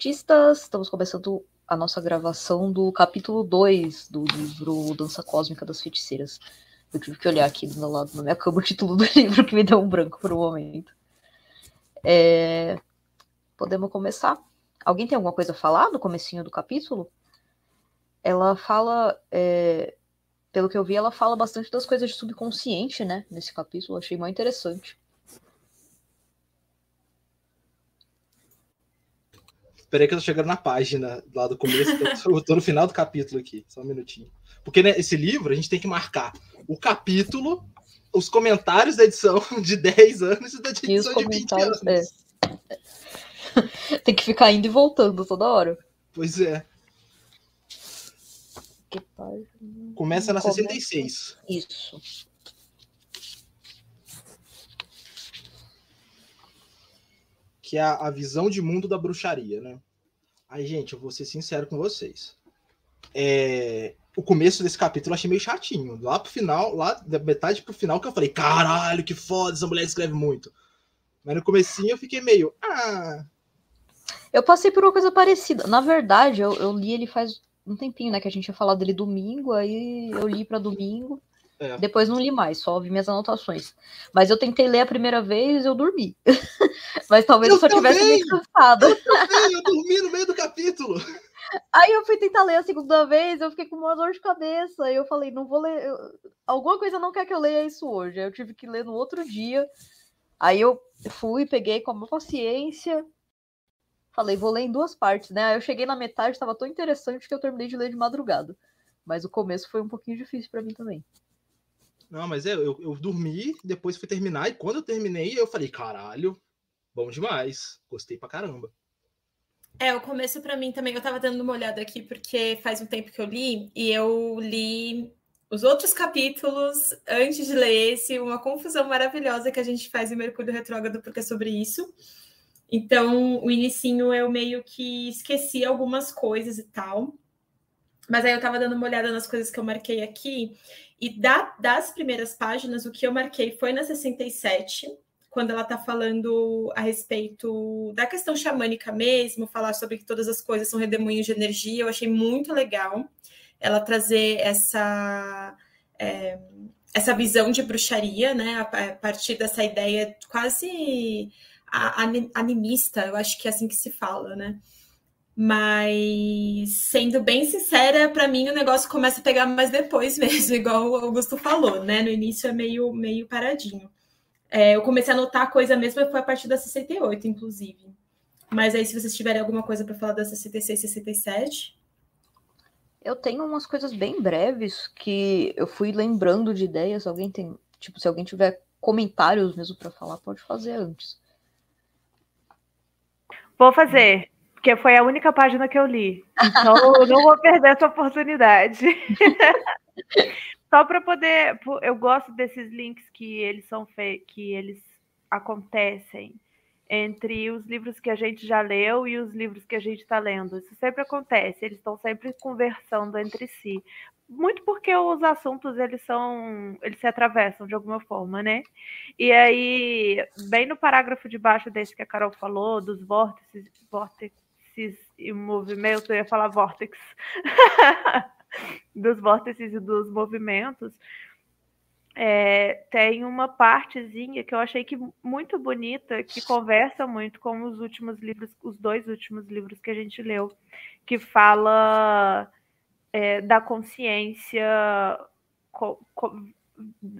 Ocultistas! Estamos começando a nossa gravação do capítulo 2 do livro Dança Cósmica das Feiticeiras. Eu tive que olhar aqui do meu lado na minha cama o título do livro que me deu um branco por um momento. É... Podemos começar? Alguém tem alguma coisa a falar no comecinho do capítulo? Ela fala, é... pelo que eu vi, ela fala bastante das coisas de subconsciente, né? Nesse capítulo, achei muito interessante. Peraí que eu tô chegando na página lá do começo, eu tô no final do capítulo aqui, só um minutinho. Porque né, esse livro a gente tem que marcar o capítulo, os comentários da edição de 10 anos e da edição de 20 anos. É. tem que ficar indo e voltando toda hora. Pois é. Começa na Começa... 66. Isso. Que é a, visão de mundo da bruxaria, né? Aí, gente, eu vou ser sincero com vocês. É, o começo desse capítulo eu achei meio chatinho. Lá pro final, lá da metade pro final, que eu falei, caralho, que foda, essa mulher escreve muito. Mas no comecinho eu fiquei meio, ah. Eu passei por uma coisa parecida. Na verdade, eu, eu li ele faz um tempinho, né? Que a gente ia falar dele domingo, aí eu li para domingo. É. Depois não li mais, só vi minhas anotações. Mas eu tentei ler a primeira vez e eu dormi. Mas talvez eu, eu só também, tivesse meio cansada. Eu, também, eu dormi no meio do capítulo. Aí eu fui tentar ler a segunda vez, eu fiquei com uma dor de cabeça. E eu falei, não vou ler. Eu... Alguma coisa não quer que eu leia isso hoje. Aí eu tive que ler no outro dia. Aí eu fui, peguei com a paciência. Falei, vou ler em duas partes, né? Aí eu cheguei na metade, estava tão interessante que eu terminei de ler de madrugada. Mas o começo foi um pouquinho difícil para mim também. Não, mas é, eu, eu dormi, depois fui terminar, e quando eu terminei, eu falei, caralho, bom demais. Gostei pra caramba. É, o começo para mim também, eu tava dando uma olhada aqui, porque faz um tempo que eu li, e eu li os outros capítulos antes de ler esse, uma confusão maravilhosa que a gente faz em Mercúrio Retrógrado, porque é sobre isso. Então, o inicinho eu meio que esqueci algumas coisas e tal. Mas aí eu tava dando uma olhada nas coisas que eu marquei aqui, e da, das primeiras páginas, o que eu marquei foi na 67, quando ela está falando a respeito da questão xamânica mesmo, falar sobre que todas as coisas são redemoinhos de energia. Eu achei muito legal ela trazer essa. É, essa visão de bruxaria, né, a partir dessa ideia quase animista, eu acho que é assim que se fala, né? Mas, sendo bem sincera, para mim o negócio começa a pegar mais depois mesmo, igual o Augusto falou, né? No início é meio, meio paradinho. É, eu comecei a notar a coisa mesmo, foi a partir da 68, inclusive. Mas aí, se vocês tiverem alguma coisa para falar da 66, 67. Eu tenho umas coisas bem breves que eu fui lembrando de ideias. Alguém tem. Tipo, se alguém tiver comentários mesmo para falar, pode fazer antes. Vou fazer porque foi a única página que eu li. Então, eu não vou perder essa oportunidade. Só para poder, eu gosto desses links que eles são que eles acontecem entre os livros que a gente já leu e os livros que a gente está lendo. Isso sempre acontece, eles estão sempre conversando entre si. Muito porque os assuntos eles são, eles se atravessam de alguma forma, né? E aí, bem no parágrafo de baixo desse que a Carol falou, dos vórtices, vórtices vórtices e movimentos, eu ia falar vórtex, dos vórtices e dos movimentos, é, tem uma partezinha que eu achei que muito bonita, que conversa muito com os últimos livros, os dois últimos livros que a gente leu, que fala é, da consciência,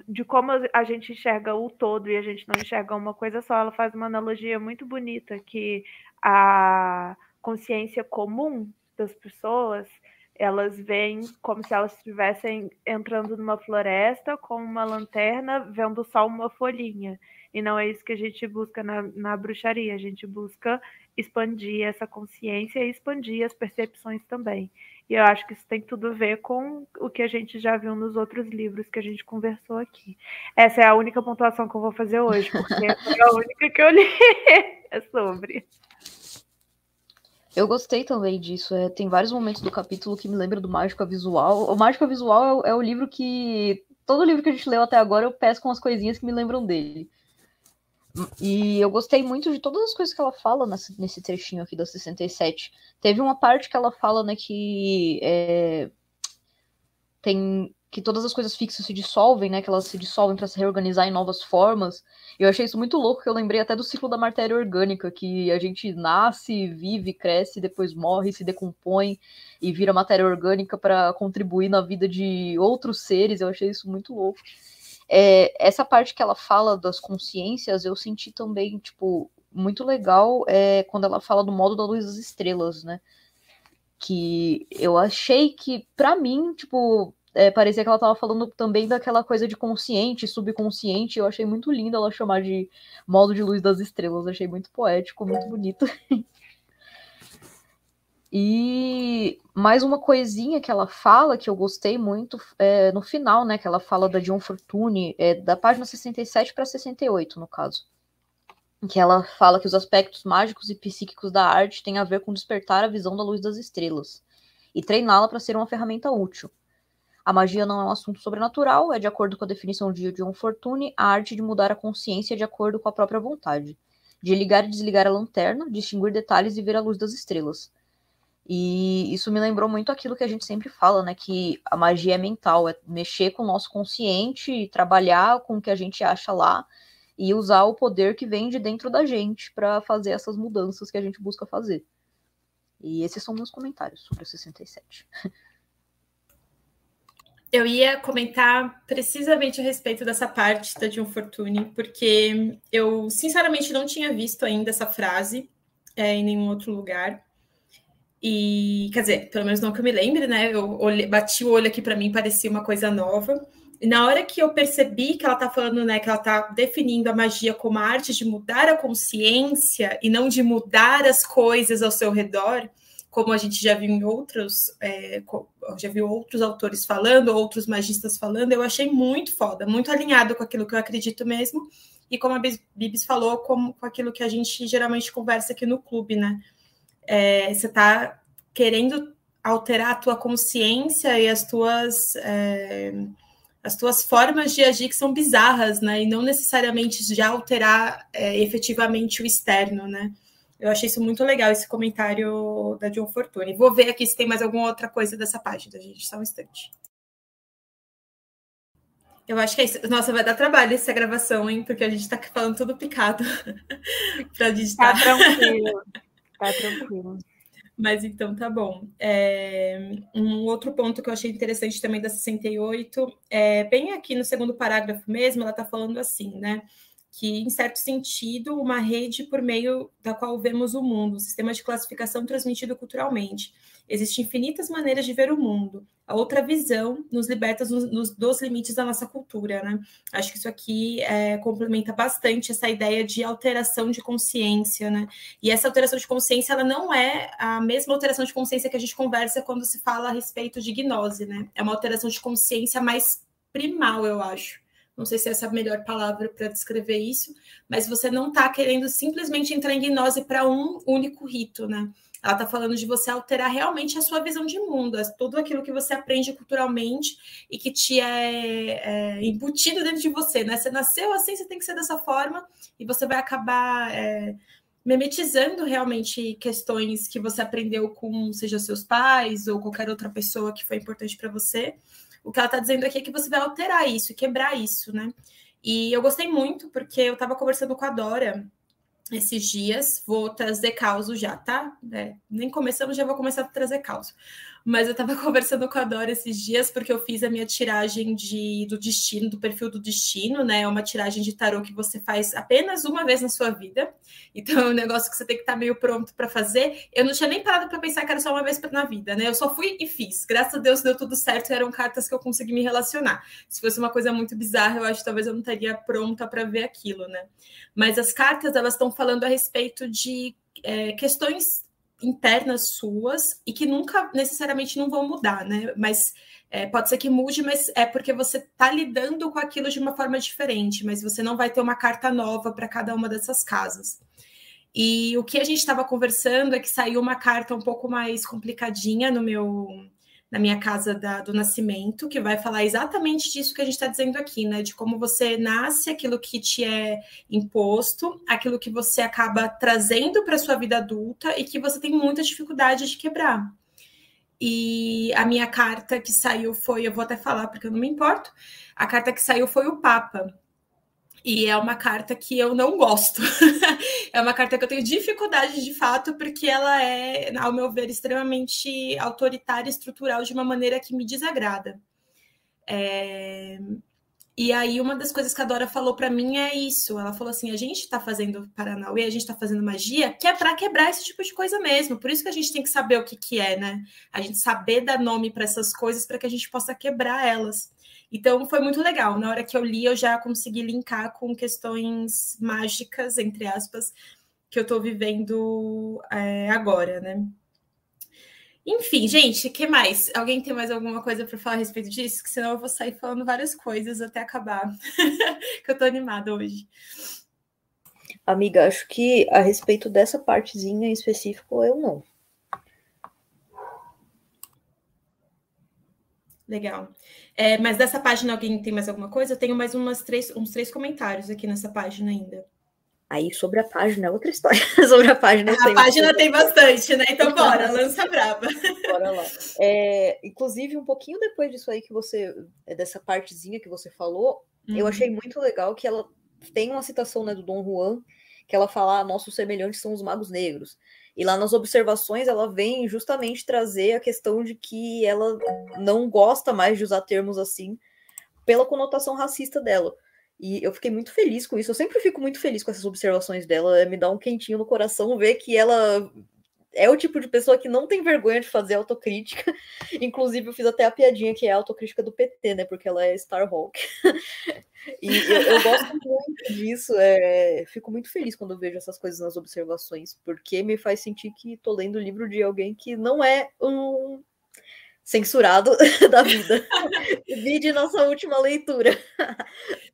de como a gente enxerga o todo e a gente não enxerga uma coisa só. Ela faz uma analogia muito bonita que a consciência comum das pessoas, elas veem como se elas estivessem entrando numa floresta com uma lanterna, vendo só uma folhinha. E não é isso que a gente busca na, na bruxaria, a gente busca expandir essa consciência e expandir as percepções também. E eu acho que isso tem tudo a ver com o que a gente já viu nos outros livros que a gente conversou aqui. Essa é a única pontuação que eu vou fazer hoje, porque é a única que eu li é sobre. Eu gostei também disso. É, tem vários momentos do capítulo que me lembram do Mágica Visual. O Mágica Visual é, é, o livro que. Todo livro que a gente leu até agora eu peço com as coisinhas que me lembram dele. E eu gostei muito de todas as coisas que ela fala nesse, nesse trechinho aqui da 67. Teve uma parte que ela fala, né, que é, tem que todas as coisas fixas se dissolvem, né? Que elas se dissolvem para se reorganizar em novas formas. Eu achei isso muito louco, que eu lembrei até do ciclo da matéria orgânica, que a gente nasce, vive, cresce, depois morre, se decompõe e vira matéria orgânica para contribuir na vida de outros seres. Eu achei isso muito louco. É, essa parte que ela fala das consciências, eu senti também, tipo, muito legal é, quando ela fala do modo da luz das estrelas, né? Que eu achei que, para mim, tipo, é, parecia que ela estava falando também daquela coisa de consciente, subconsciente. Eu achei muito lindo ela chamar de modo de luz das estrelas. Achei muito poético, muito bonito. e mais uma coisinha que ela fala que eu gostei muito é, no final, né? Que ela fala da John Fortune, é, da página 67 para 68, no caso. Que ela fala que os aspectos mágicos e psíquicos da arte têm a ver com despertar a visão da luz das estrelas e treiná-la para ser uma ferramenta útil. A magia não é um assunto sobrenatural, é de acordo com a definição de John Fortune, a arte de mudar a consciência de acordo com a própria vontade, de ligar e desligar a lanterna, distinguir detalhes e ver a luz das estrelas. E isso me lembrou muito aquilo que a gente sempre fala, né? Que a magia é mental, é mexer com o nosso consciente, trabalhar com o que a gente acha lá e usar o poder que vem de dentro da gente para fazer essas mudanças que a gente busca fazer. E esses são meus comentários sobre o 67. eu ia comentar precisamente a respeito dessa parte da John Fortune, porque eu sinceramente não tinha visto ainda essa frase é, em nenhum outro lugar. E, quer dizer, pelo menos não que eu me lembre, né? Eu olhei, bati o olho aqui para mim, parecia uma coisa nova. E na hora que eu percebi que ela está falando, né, que ela está definindo a magia como a arte de mudar a consciência e não de mudar as coisas ao seu redor, como a gente já viu em outros, é, já viu outros autores falando, outros magistas falando, eu achei muito foda, muito alinhado com aquilo que eu acredito mesmo, e como a Bibis falou, com, com aquilo que a gente geralmente conversa aqui no clube, né? É, você está querendo alterar a tua consciência e as tuas é, as tuas formas de agir que são bizarras, né? E não necessariamente já alterar é, efetivamente o externo, né? Eu achei isso muito legal, esse comentário da John Fortune. Vou ver aqui se tem mais alguma outra coisa dessa página, gente. Só um instante. Eu acho que é isso. Nossa, vai dar trabalho essa gravação, hein? Porque a gente tá falando tudo picado para digitar. Tá tranquilo. Tá tranquilo. Mas então tá bom. É, um outro ponto que eu achei interessante também da 68 é bem aqui no segundo parágrafo mesmo, ela tá falando assim, né? Que, em certo sentido, uma rede por meio da qual vemos o mundo, um sistema de classificação transmitido culturalmente. Existem infinitas maneiras de ver o mundo. A outra visão nos liberta nos, nos, dos limites da nossa cultura, né? Acho que isso aqui é, complementa bastante essa ideia de alteração de consciência, né? E essa alteração de consciência, ela não é a mesma alteração de consciência que a gente conversa quando se fala a respeito de gnose, né? É uma alteração de consciência mais primal, eu acho não sei se essa é a melhor palavra para descrever isso, mas você não está querendo simplesmente entrar em gnose para um único rito, né? Ela está falando de você alterar realmente a sua visão de mundo, tudo aquilo que você aprende culturalmente e que te é, é embutido dentro de você, né? Você nasceu assim, você tem que ser dessa forma e você vai acabar é, memetizando realmente questões que você aprendeu com, seja seus pais ou qualquer outra pessoa que foi importante para você o que ela está dizendo aqui é que você vai alterar isso, quebrar isso, né? E eu gostei muito, porque eu estava conversando com a Dora esses dias, vou trazer causa já, tá? É, nem começamos, já vou começar a trazer causa. Mas eu estava conversando com a Dora esses dias, porque eu fiz a minha tiragem de, do destino, do perfil do destino, né? É uma tiragem de tarô que você faz apenas uma vez na sua vida. Então é um negócio que você tem que estar tá meio pronto para fazer. Eu não tinha nem parado para pensar que era só uma vez na vida, né? Eu só fui e fiz. Graças a Deus deu tudo certo, eram cartas que eu consegui me relacionar. Se fosse uma coisa muito bizarra, eu acho que talvez eu não estaria pronta para ver aquilo, né? Mas as cartas, elas estão falando a respeito de é, questões internas suas e que nunca necessariamente não vão mudar, né? Mas é, pode ser que mude, mas é porque você está lidando com aquilo de uma forma diferente, mas você não vai ter uma carta nova para cada uma dessas casas. E o que a gente estava conversando é que saiu uma carta um pouco mais complicadinha no meu na minha casa da, do nascimento, que vai falar exatamente disso que a gente está dizendo aqui, né? De como você nasce, aquilo que te é imposto, aquilo que você acaba trazendo para sua vida adulta e que você tem muita dificuldade de quebrar. E a minha carta que saiu foi, eu vou até falar porque eu não me importo, a carta que saiu foi o Papa. E é uma carta que eu não gosto. é uma carta que eu tenho dificuldade de fato, porque ela é, ao meu ver, extremamente autoritária e estrutural de uma maneira que me desagrada. É... E aí, uma das coisas que a Dora falou para mim é isso. Ela falou assim: a gente está fazendo Paranauê, a gente está fazendo magia, que é para quebrar esse tipo de coisa mesmo. Por isso que a gente tem que saber o que, que é, né? A gente saber dar nome para essas coisas para que a gente possa quebrar elas. Então foi muito legal. Na hora que eu li, eu já consegui linkar com questões mágicas, entre aspas, que eu estou vivendo é, agora, né? Enfim, gente, que mais? Alguém tem mais alguma coisa para falar a respeito disso? Que senão eu vou sair falando várias coisas até acabar. que eu tô animada hoje. Amiga, acho que a respeito dessa partezinha em específico, eu não. Legal. É, mas dessa página alguém tem mais alguma coisa? Eu tenho mais umas três, uns três comentários aqui nessa página ainda. Aí sobre a página é outra história. sobre a página. A página tem bastante, né? Então bora, lança braba. Bora lá. É, inclusive, um pouquinho depois disso aí que você. dessa partezinha que você falou, uhum. eu achei muito legal que ela tem uma citação né, do Dom Juan, que ela fala: ah, nossos semelhantes são os magos negros. E lá nas observações ela vem justamente trazer a questão de que ela não gosta mais de usar termos assim pela conotação racista dela. E eu fiquei muito feliz com isso. Eu sempre fico muito feliz com essas observações dela. Me dá um quentinho no coração ver que ela é o tipo de pessoa que não tem vergonha de fazer autocrítica. Inclusive, eu fiz até a piadinha que é a autocrítica do PT, né? Porque ela é Starhawk. e eu, eu, gosto muito disso. É... Fico muito feliz quando eu vejo essas coisas nas observações, porque me faz sentir que tô lendo o livro de alguém que não é um censurado da vida. Vide nossa última leitura.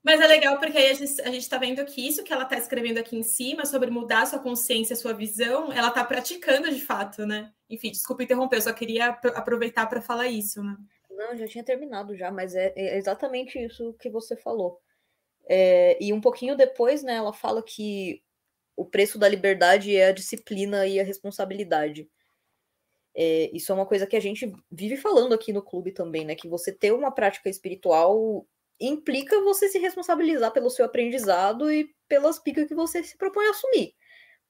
Mas é legal porque aí a gente, a gente tá vendo que isso que ela tá escrevendo aqui em cima, sobre mudar sua consciência, sua visão, ela tá praticando de fato, né? Enfim, desculpa interromper, eu só queria aproveitar para falar isso, né? Não, já tinha terminado já, mas é, é exatamente isso que você falou. É, e um pouquinho depois, né, ela fala que o preço da liberdade é a disciplina e a responsabilidade. É, isso é uma coisa que a gente vive falando aqui no clube também, né? Que você ter uma prática espiritual implica você se responsabilizar pelo seu aprendizado e pelas picas que você se propõe a assumir.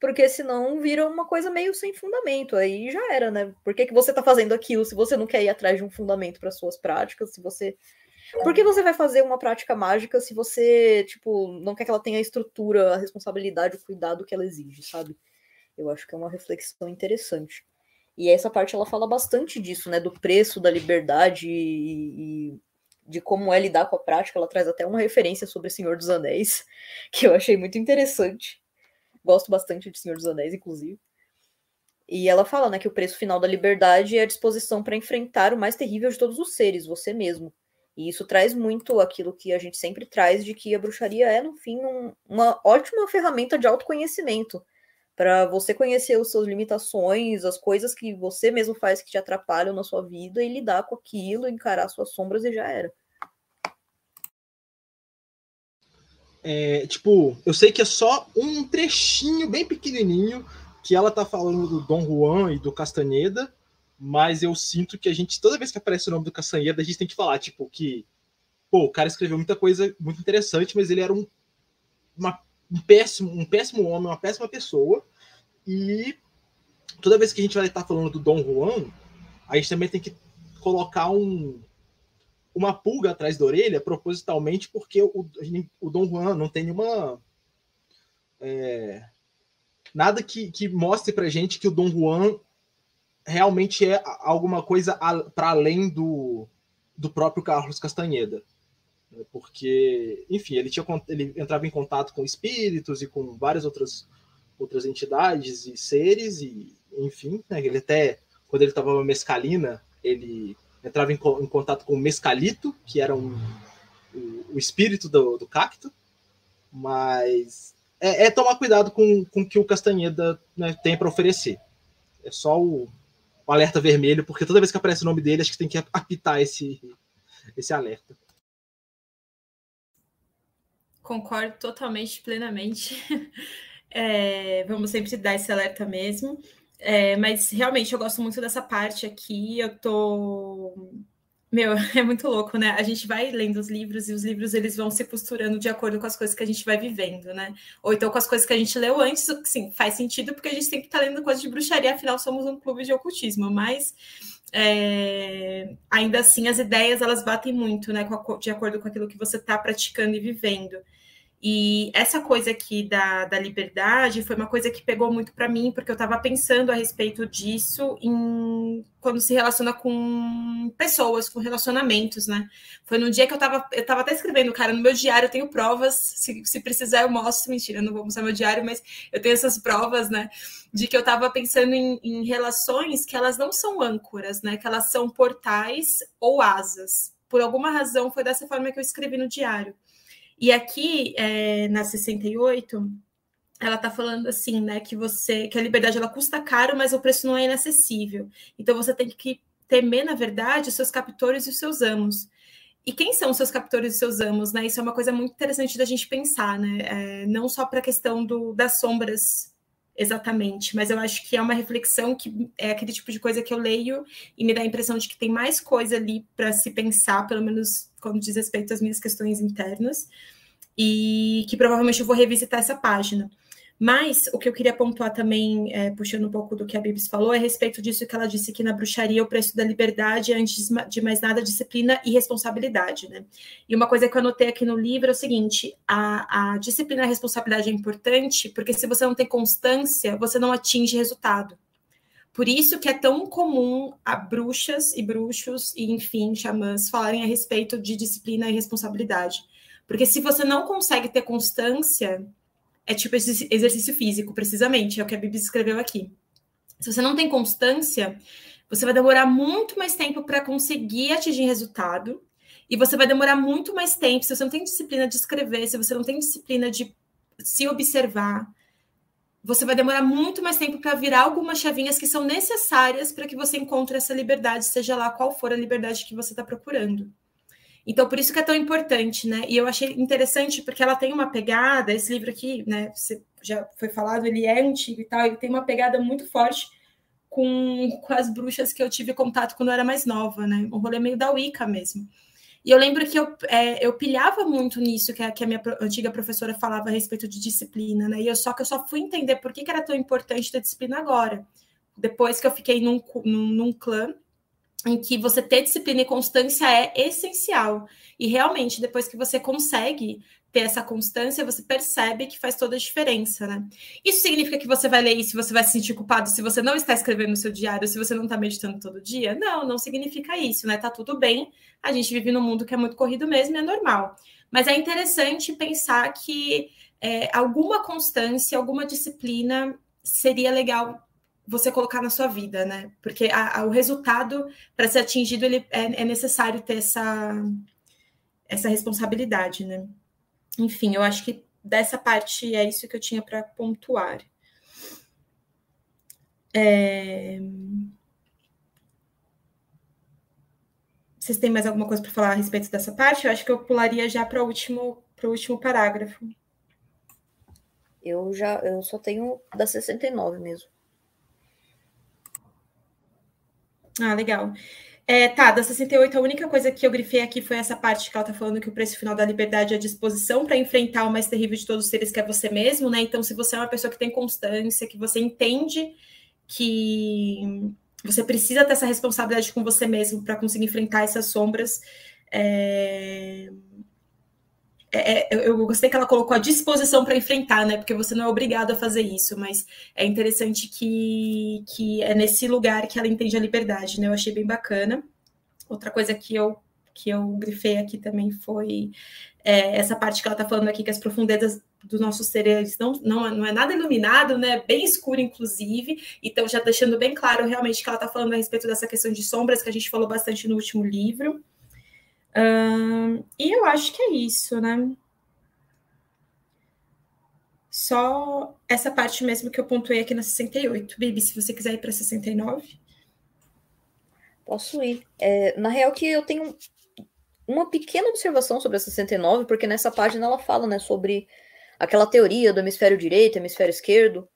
Porque senão vira uma coisa meio sem fundamento. Aí já era, né? Por que, que você tá fazendo aquilo se você não quer ir atrás de um fundamento para suas práticas? Se você. Por que você vai fazer uma prática mágica se você, tipo, não quer que ela tenha a estrutura, a responsabilidade, o cuidado que ela exige, sabe? Eu acho que é uma reflexão interessante. E essa parte ela fala bastante disso, né? Do preço da liberdade e, e, de como é lidar com a prática. Ela traz até uma referência sobre Senhor dos Anéis, que eu achei muito interessante. Gosto bastante de Senhor dos Anéis, inclusive. E ela fala, né, que o preço final da liberdade é a disposição para enfrentar o mais terrível de todos os seres, você mesmo. E isso traz muito aquilo que a gente sempre traz de que a bruxaria é, no fim, um, uma ótima ferramenta de autoconhecimento para você conhecer as suas limitações, as coisas que você mesmo faz que te atrapalham na sua vida e lidar com aquilo, encarar suas sombras e já era. É, tipo, eu sei que é só um trechinho bem pequenininho que ela tá falando do Dom Juan e do Castaneda, mas eu sinto que a gente, toda vez que aparece o nome do Castaneda, a gente tem que falar, tipo, que, pô, o cara escreveu muita coisa muito interessante, mas ele era um, uma um péssimo, um péssimo homem, uma péssima pessoa. E toda vez que a gente vai estar falando do Dom Juan, a gente também tem que colocar um, uma pulga atrás da orelha, propositalmente, porque o, o Dom Juan não tem nenhuma. É, nada que, que mostre pra gente que o Dom Juan realmente é alguma coisa para além do, do próprio Carlos Castanheda. Né, porque, enfim, ele, tinha, ele entrava em contato com espíritos e com várias outras, outras entidades e seres, e enfim, né, ele até, quando ele estava mescalina, ele entrava em, em, contato com o mescalito, que era um, o, o espírito do, do cacto, mas é, é, tomar cuidado com, com o que o Castanheda né, tem para oferecer. É só o, o alerta vermelho, porque toda vez que aparece o nome dele, acho que tem que apitar esse, esse alerta. Concordo totalmente, plenamente. É, vamos sempre dar esse alerta mesmo. É, mas realmente eu gosto muito dessa parte aqui. Eu tô. Meu, é muito louco, né? A gente vai lendo os livros e os livros eles vão se costurando de acordo com as coisas que a gente vai vivendo, né? Ou então com as coisas que a gente leu antes, sim, faz sentido porque a gente sempre tá lendo coisas de bruxaria, afinal somos um clube de ocultismo, mas é, ainda assim as ideias elas batem muito, né? De acordo com aquilo que você está praticando e vivendo. E essa coisa aqui da, da liberdade foi uma coisa que pegou muito para mim, porque eu estava pensando a respeito disso em, quando se relaciona com pessoas, com relacionamentos, né? Foi num dia que eu estava eu tava até escrevendo, cara, no meu diário eu tenho provas, se, se precisar eu mostro, mentira, eu não vou mostrar meu diário, mas eu tenho essas provas, né? De que eu estava pensando em, em relações que elas não são âncoras, né? Que elas são portais ou asas. Por alguma razão, foi dessa forma que eu escrevi no diário. E aqui, é, na 68, ela está falando assim, né, que você, que a liberdade ela custa caro, mas o preço não é inacessível. Então você tem que temer, na verdade, os seus captores e os seus amos. E quem são os seus captores e os seus amos, né? Isso é uma coisa muito interessante da gente pensar, né? É, não só para a questão do, das sombras exatamente, mas eu acho que é uma reflexão que é aquele tipo de coisa que eu leio e me dá a impressão de que tem mais coisa ali para se pensar, pelo menos quando diz respeito às minhas questões internas, e que provavelmente eu vou revisitar essa página. Mas o que eu queria pontuar também, é, puxando um pouco do que a Bibis falou, é a respeito disso que ela disse que na bruxaria o preço da liberdade é, antes de mais nada, disciplina e responsabilidade, né? E uma coisa que eu anotei aqui no livro é o seguinte: a, a disciplina e a responsabilidade é importante, porque se você não tem constância, você não atinge resultado. Por isso que é tão comum a bruxas e bruxos, e enfim, xamãs, falarem a respeito de disciplina e responsabilidade. Porque se você não consegue ter constância, é tipo exercício físico, precisamente, é o que a Bíblia escreveu aqui. Se você não tem constância, você vai demorar muito mais tempo para conseguir atingir resultado, e você vai demorar muito mais tempo se você não tem disciplina de escrever, se você não tem disciplina de se observar, você vai demorar muito mais tempo para virar algumas chavinhas que são necessárias para que você encontre essa liberdade, seja lá qual for a liberdade que você está procurando. Então, por isso que é tão importante, né? E eu achei interessante porque ela tem uma pegada, esse livro aqui, né? Já foi falado, ele é antigo e tal, ele tem uma pegada muito forte com, com as bruxas que eu tive contato quando eu era mais nova, né? Um rolê meio da Wicca mesmo. E eu lembro que eu, é, eu pilhava muito nisso que a, que a minha antiga professora falava a respeito de disciplina, né? E eu só que eu só fui entender por que, que era tão importante ter disciplina agora. Depois que eu fiquei num, num, num clã em que você ter disciplina e constância é essencial. E realmente, depois que você consegue ter essa constância, você percebe que faz toda a diferença, né? Isso significa que você vai ler isso você vai se sentir culpado se você não está escrevendo no seu diário, se você não está meditando todo dia? Não, não significa isso, né? Tá tudo bem. A gente vive num mundo que é muito corrido mesmo é normal. Mas é interessante pensar que é, alguma constância, alguma disciplina seria legal você colocar na sua vida, né? Porque a, a, o resultado, para ser atingido, ele é, é, necessário ter essa, essa responsabilidade, né? Enfim, eu acho que dessa parte é isso que eu tinha para pontuar. É... Vocês têm mais alguma coisa para falar a respeito dessa parte? Eu acho que eu pularia já para o último, o último parágrafo. Eu já eu só tenho da 69 mesmo. Ah, legal. É, tá, da 68, a única coisa que eu grifei aqui foi essa parte que ela tá falando que o preço final da liberdade é a disposição para enfrentar o mais terrível de todos os seres, que é você mesmo, né? Então, se você é uma pessoa que tem constância, que você entende que você precisa ter essa responsabilidade com você mesmo para conseguir enfrentar essas sombras, é... É, é eu gostei que ela colocou a disposição para enfrentar, né? Porque você não é obrigado a fazer isso, mas é interessante que, que é nesse lugar que ela entende a liberdade, né? Eu achei bem bacana. Outra coisa que eu que eu grifei aqui também foi é, essa parte que ela está falando aqui, que as profundezas dos nossos seres não, não, não é nada iluminado, né? Bem escuro, inclusive. Então, já deixando bem claro realmente que ela está falando a respeito dessa questão de sombras, que a gente falou bastante no último livro e eu acho que é isso, né? Só essa parte mesmo que eu pontuei aqui na 68. Bibi, se você quiser ir para 69. Posso ir. É, na real que eu tenho uma pequena observação sobre a 69, porque nessa página ela fala, né, sobre aquela teoria do hemisfério direito, hemisfério esquerdo,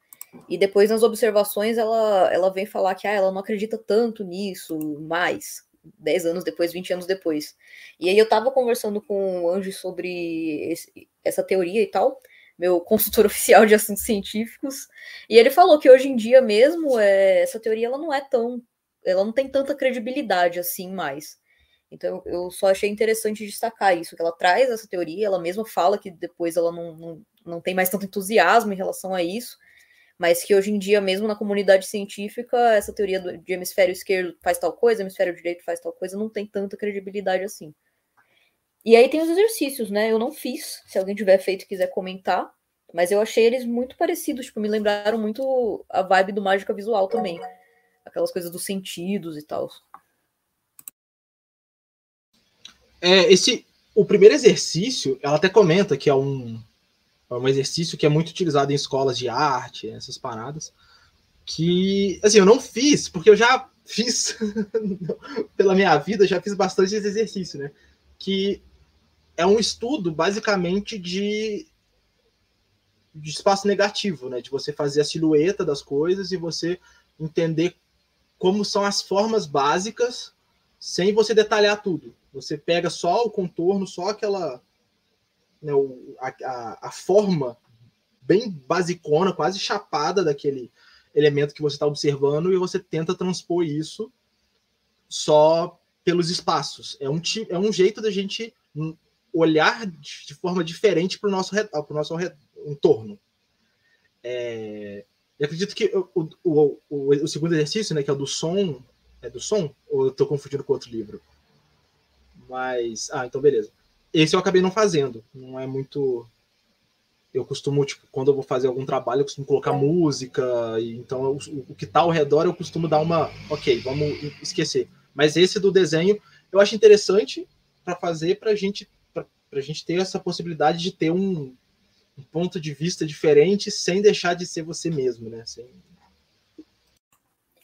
e depois nas observações ela, ela vem falar que ah, ela não acredita tanto nisso mais, 10 anos depois, 20 anos depois. E aí eu tava conversando com o Anjo sobre esse, essa teoria e tal, meu consultor oficial de assuntos científicos, e ele falou que hoje em dia mesmo é, essa teoria ela não é tão, ela não tem tanta credibilidade assim mais. Então eu só achei interessante destacar isso, que ela traz essa teoria, ela mesma fala que depois ela não, não, não tem mais tanto entusiasmo em relação a isso, mas que hoje em dia, mesmo na comunidade científica, essa teoria do, de hemisfério esquerdo faz tal coisa, hemisfério direito faz tal coisa, não tem tanta credibilidade assim. E aí tem os exercícios, né? Eu não fiz, se alguém tiver feito e quiser comentar, mas eu achei eles muito parecidos, tipo, me lembraram muito a vibe do Mágica Visual também. Aquelas coisas dos sentidos e tal. É, esse, o primeiro exercício, ela até comenta que é um, é um exercício que é muito utilizado em escolas de arte, essas paradas. Que, assim, eu não fiz, porque eu já fiz, pela minha vida, já fiz bastante esse exercício, né? Que é um estudo, basicamente, de, de espaço negativo, né? De você fazer a silhueta das coisas e você entender como são as formas básicas sem você detalhar tudo. Você pega só o contorno, só aquela. Né, o, a, a, forma bem basicona, quase chapada daquele elemento que você está observando, e você tenta transpor isso só pelos espaços. É um, é um jeito da gente olhar de forma diferente para o nosso, pro nosso entorno. É, eu acredito que o, o, o, o, segundo exercício, né, que é o do som, é do som? Ou eu estou confundindo com outro livro? Mas. Ah, então beleza. Esse eu acabei não fazendo. Não é muito. Eu costumo, tipo, quando eu vou fazer algum trabalho, eu costumo colocar música. E, então, eu, o que está ao redor, eu costumo dar uma. Ok, vamos esquecer. Mas esse do desenho, eu acho interessante para fazer para gente, a gente ter essa possibilidade de ter um, um ponto de vista diferente sem deixar de ser você mesmo, né? Sem,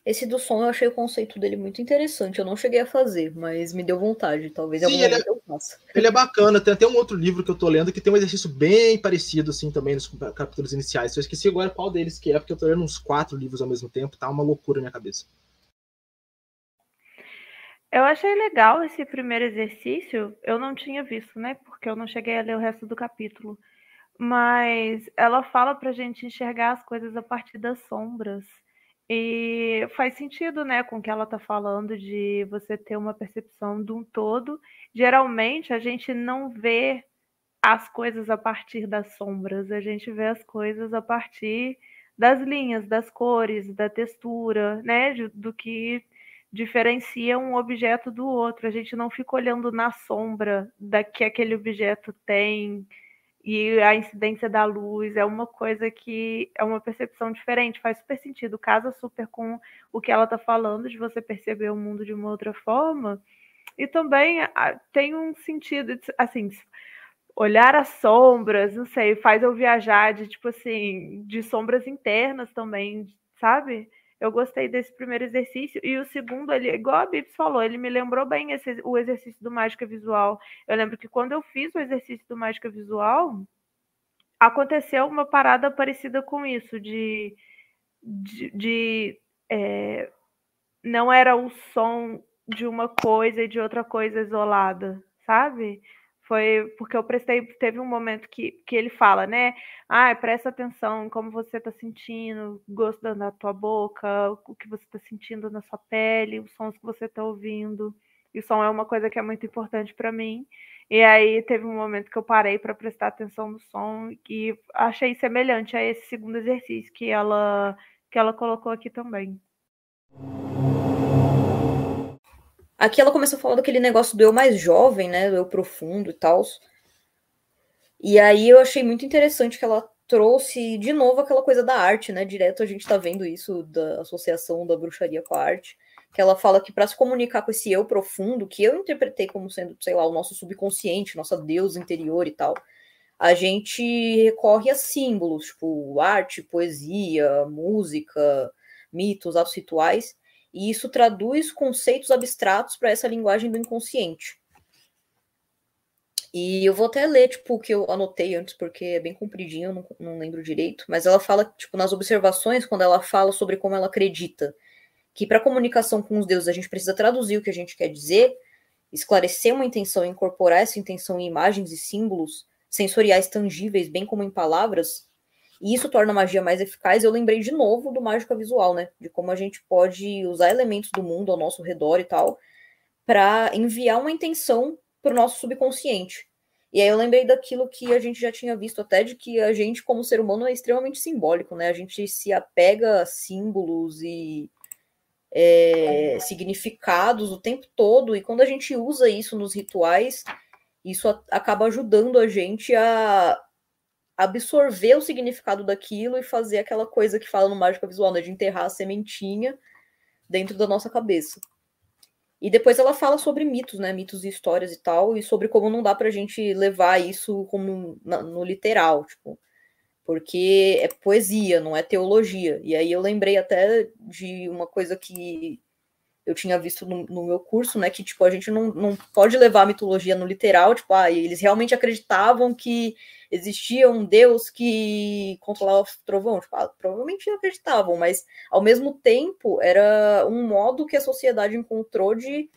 esse do som eu achei o conceito dele muito interessante. Eu não cheguei a fazer, mas me deu vontade. Talvez Sim, ele é, eu faça. Ele é bacana. Tem até um outro livro que eu tô lendo que tem um exercício bem parecido, assim, também nos capítulos iniciais. Eu esqueci agora qual deles que é, porque eu tô lendo uns quatro livros ao mesmo tempo. Tá uma loucura na minha cabeça. Eu achei legal esse primeiro exercício. Eu não tinha visto, né? Porque eu não cheguei a ler o resto do capítulo. Mas ela fala pra gente enxergar as coisas a partir das sombras. E faz sentido, né, com o que ela está falando de você ter uma percepção de um todo. Geralmente a gente não vê as coisas a partir das sombras, a gente vê as coisas a partir das linhas, das cores, da textura, né, do que diferencia um objeto do outro. A gente não fica olhando na sombra da que aquele objeto tem e a incidência da luz é uma coisa que é uma percepção diferente, faz super sentido, casa super com o que ela está falando, de você perceber o mundo de uma outra forma. E também tem um sentido, assim, olhar as sombras, não sei, faz eu viajar de tipo assim, de sombras internas também, sabe? Eu gostei desse primeiro exercício. E o segundo, ele, igual a Bips falou, ele me lembrou bem esse, o exercício do Mágica Visual. Eu lembro que quando eu fiz o exercício do Mágica Visual, aconteceu uma parada parecida com isso, de, de, de é, não era o som de uma coisa e de outra coisa isolada, sabe? Foi porque eu prestei, teve um momento que, que ele fala, né? Ah, presta atenção em como você está sentindo, o gosto da tua boca, o que você está sentindo na sua pele, os sons que você está ouvindo. E som é uma coisa que é muito importante para mim. E aí teve um momento que eu parei para prestar atenção no som e achei semelhante a esse segundo exercício que ela que ela colocou aqui também. Aqui ela começou a falar daquele negócio do eu mais jovem, né? Do eu profundo e tal. E aí eu achei muito interessante que ela trouxe de novo aquela coisa da arte, né? Direto a gente tá vendo isso da associação da bruxaria com a arte. Que ela fala que para se comunicar com esse eu profundo, que eu interpretei como sendo, sei lá, o nosso subconsciente, nossa deusa interior e tal, a gente recorre a símbolos, tipo arte, poesia, música, mitos, atos rituais e isso traduz conceitos abstratos para essa linguagem do inconsciente. E eu vou até ler, tipo, o que eu anotei antes, porque é bem compridinho, eu não, não lembro direito. Mas ela fala, tipo, nas observações, quando ela fala sobre como ela acredita que para comunicação com os deuses a gente precisa traduzir o que a gente quer dizer, esclarecer uma intenção incorporar essa intenção em imagens e símbolos sensoriais tangíveis, bem como em palavras, e isso torna a magia mais eficaz. Eu lembrei de novo do mágica visual, né? De como a gente pode usar elementos do mundo ao nosso redor e tal, para enviar uma intenção para o nosso subconsciente. E aí eu lembrei daquilo que a gente já tinha visto até de que a gente, como ser humano, é extremamente simbólico, né? A gente se apega a símbolos e é, significados o tempo todo, e quando a gente usa isso nos rituais, isso acaba ajudando a gente a absorver o significado daquilo e fazer aquela coisa que fala no Mágica Visual, né? De enterrar a sementinha dentro da nossa cabeça. E depois ela fala sobre mitos, né? Mitos e histórias e tal, e sobre como não dá pra gente levar isso como no, no literal, tipo, porque é poesia, não é teologia. E aí eu lembrei até de uma coisa que eu tinha visto no, no, meu curso, né? Que tipo, a gente não, não pode levar a mitologia no literal, tipo, ah, eles realmente acreditavam que existia um deus que controlava o trovão. Tipo, ah, provavelmente acreditavam, mas ao mesmo tempo era um modo que a sociedade encontrou de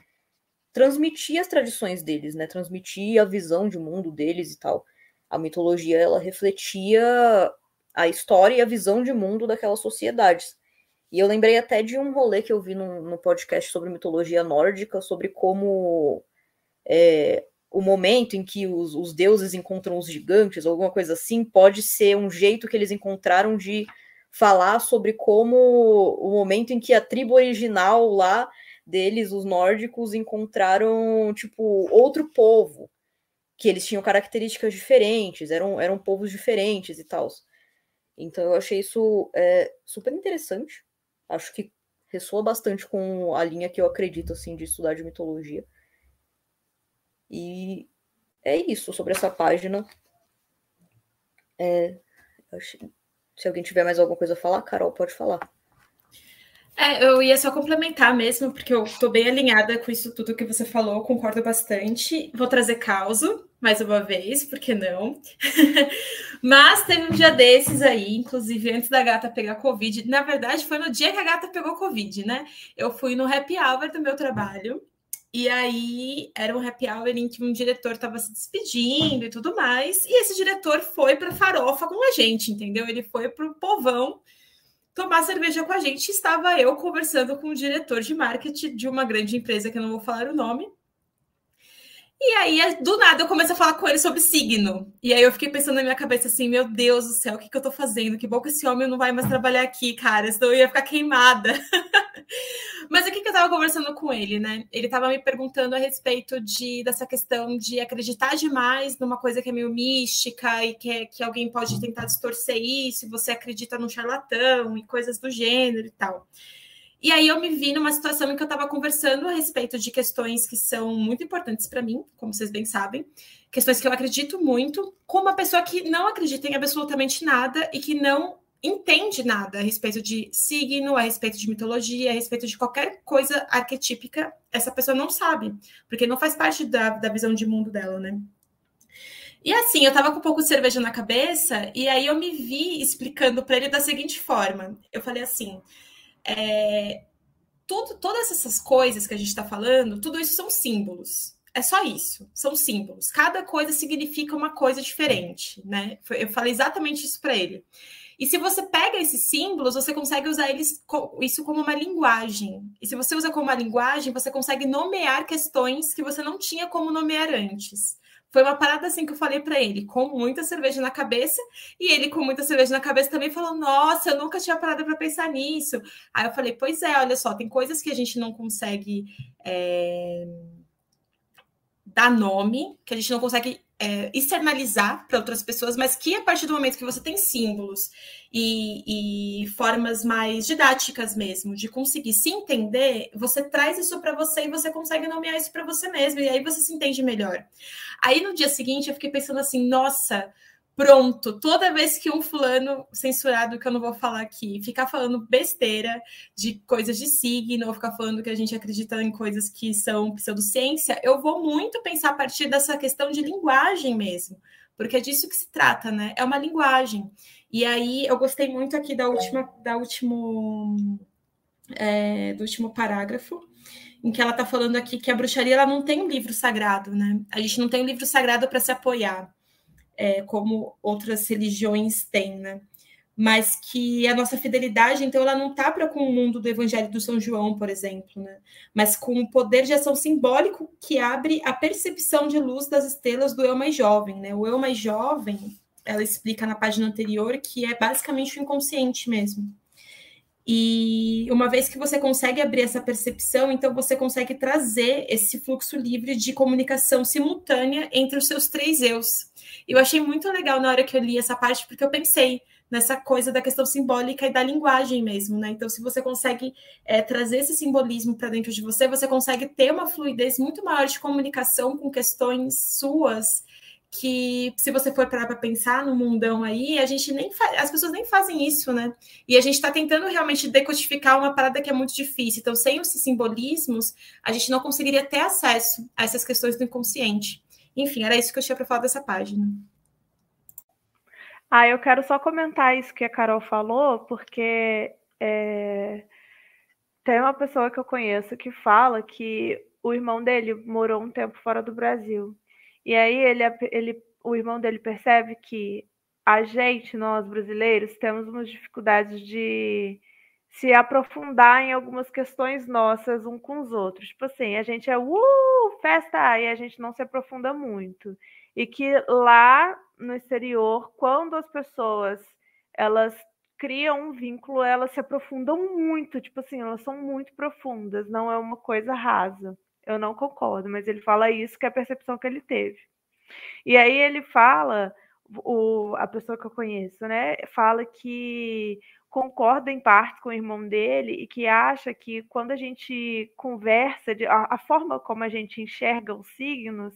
transmitir as tradições deles, né? Transmitir a visão de mundo deles e tal. A mitologia ela refletia a história e a visão de mundo daquelas sociedades. E eu lembrei até de um rolê que eu vi no, no podcast sobre mitologia nórdica, sobre como é, o momento em que os, os deuses encontram os gigantes, ou alguma coisa assim, pode ser um jeito que eles encontraram de falar sobre como o momento em que a tribo original lá deles, os nórdicos, encontraram, tipo, outro povo, que eles tinham características diferentes, eram, eram povos diferentes e tal. Então eu achei isso é, super interessante. Acho que ressoa bastante com a linha que eu acredito, assim, de estudar de mitologia. E é isso sobre essa página. É, se alguém tiver mais alguma coisa a falar, Carol, pode falar. É, eu ia só complementar mesmo, porque eu estou bem alinhada com isso tudo que você falou, concordo bastante. Vou trazer caso mais uma vez, porque não? Mas teve um dia desses aí, inclusive antes da gata pegar Covid. Na verdade, foi no dia que a gata pegou Covid, né? Eu fui no happy hour do meu trabalho. E aí era um happy hour em que um diretor estava se despedindo e tudo mais. E esse diretor foi para farofa com a gente, entendeu? Ele foi para o povão tomar cerveja com a gente. Estava eu conversando com o diretor de marketing de uma grande empresa que eu não vou falar o nome. E aí, do nada, eu comecei a falar com ele sobre signo. E aí eu fiquei pensando na minha cabeça assim: meu Deus do céu, o que, que eu tô fazendo? Que bom que esse homem não vai mais trabalhar aqui, cara, senão eu ia ficar queimada. Mas o que, que eu tava conversando com ele, né? Ele tava me perguntando a respeito de, dessa questão de acreditar demais numa coisa que é meio mística e que, é, que alguém pode tentar distorcer isso, você acredita num charlatão e coisas do gênero e tal. E aí eu me vi numa situação em que eu estava conversando a respeito de questões que são muito importantes para mim, como vocês bem sabem, questões que eu acredito muito, com uma pessoa que não acredita em absolutamente nada e que não entende nada a respeito de signo, a respeito de mitologia, a respeito de qualquer coisa arquetípica, essa pessoa não sabe, porque não faz parte da, da visão de mundo dela, né? E assim, eu tava com um pouco de cerveja na cabeça, e aí eu me vi explicando para ele da seguinte forma: eu falei assim é, tudo, todas essas coisas que a gente está falando, tudo isso são símbolos. É só isso, são símbolos. Cada coisa significa uma coisa diferente, né? Eu falei exatamente isso para ele. E se você pega esses símbolos, você consegue usar eles isso como uma linguagem. E se você usa como uma linguagem, você consegue nomear questões que você não tinha como nomear antes. Foi uma parada assim que eu falei para ele, com muita cerveja na cabeça, e ele com muita cerveja na cabeça também falou: "Nossa, eu nunca tinha parado para pensar nisso". Aí eu falei: "Pois é, olha só, tem coisas que a gente não consegue é... dar nome, que a gente não consegue é, externalizar para outras pessoas, mas que a partir do momento que você tem símbolos e, e, formas mais didáticas mesmo, de conseguir se entender, você traz isso para você e você consegue nomear isso para você mesmo, e aí você se entende melhor. Aí no dia seguinte eu fiquei pensando assim, nossa, pronto, toda vez que um fulano censurado, que eu não vou falar aqui, ficar falando besteira de coisas de signo, ou ficar falando que a gente acredita em coisas que são pseudociência, eu vou muito pensar a partir dessa questão de linguagem mesmo, porque é disso que se trata, né? É uma linguagem. E aí eu gostei muito aqui da última, da último, é, do último parágrafo, em que ela está falando aqui que a bruxaria ela não tem um livro sagrado, né? A gente não tem um livro sagrado para se apoiar é, como outras religiões têm, né? Mas que a nossa fidelidade, então, ela não está para com o mundo do Evangelho do São João, por exemplo, né? Mas com o poder de ação simbólico que abre a percepção de luz das estrelas do eu mais jovem, né? O eu mais jovem, ela explica na página anterior que é basicamente o inconsciente mesmo. E uma vez que você consegue abrir essa percepção, então você consegue trazer esse fluxo livre de comunicação simultânea entre os seus três eus. Eu achei muito legal na hora que eu li essa parte, porque eu pensei nessa coisa da questão simbólica e da linguagem mesmo, né? Então, se você consegue é, trazer esse simbolismo para dentro de você, você consegue ter uma fluidez muito maior de comunicação com questões suas que se você for parar para pensar no mundão aí, a gente nem as pessoas nem fazem isso, né? E a gente está tentando realmente decodificar uma parada que é muito difícil. Então, sem esses simbolismos, a gente não conseguiria ter acesso a essas questões do inconsciente. Enfim, era isso que eu tinha para falar dessa página. Ah, eu quero só comentar isso que a Carol falou, porque é... tem uma pessoa que eu conheço que fala que o irmão dele morou um tempo fora do Brasil. E aí ele, ele, o irmão dele percebe que a gente, nós brasileiros, temos umas dificuldades de se aprofundar em algumas questões nossas um com os outros. Tipo assim, a gente é uh, festa e a gente não se aprofunda muito. E que lá no exterior, quando as pessoas elas criam um vínculo, elas se aprofundam muito, tipo assim, elas são muito profundas, não é uma coisa rasa. Eu não concordo, mas ele fala isso que é a percepção que ele teve. E aí ele fala, o, a pessoa que eu conheço, né, fala que concorda em parte com o irmão dele e que acha que quando a gente conversa, de, a, a forma como a gente enxerga os signos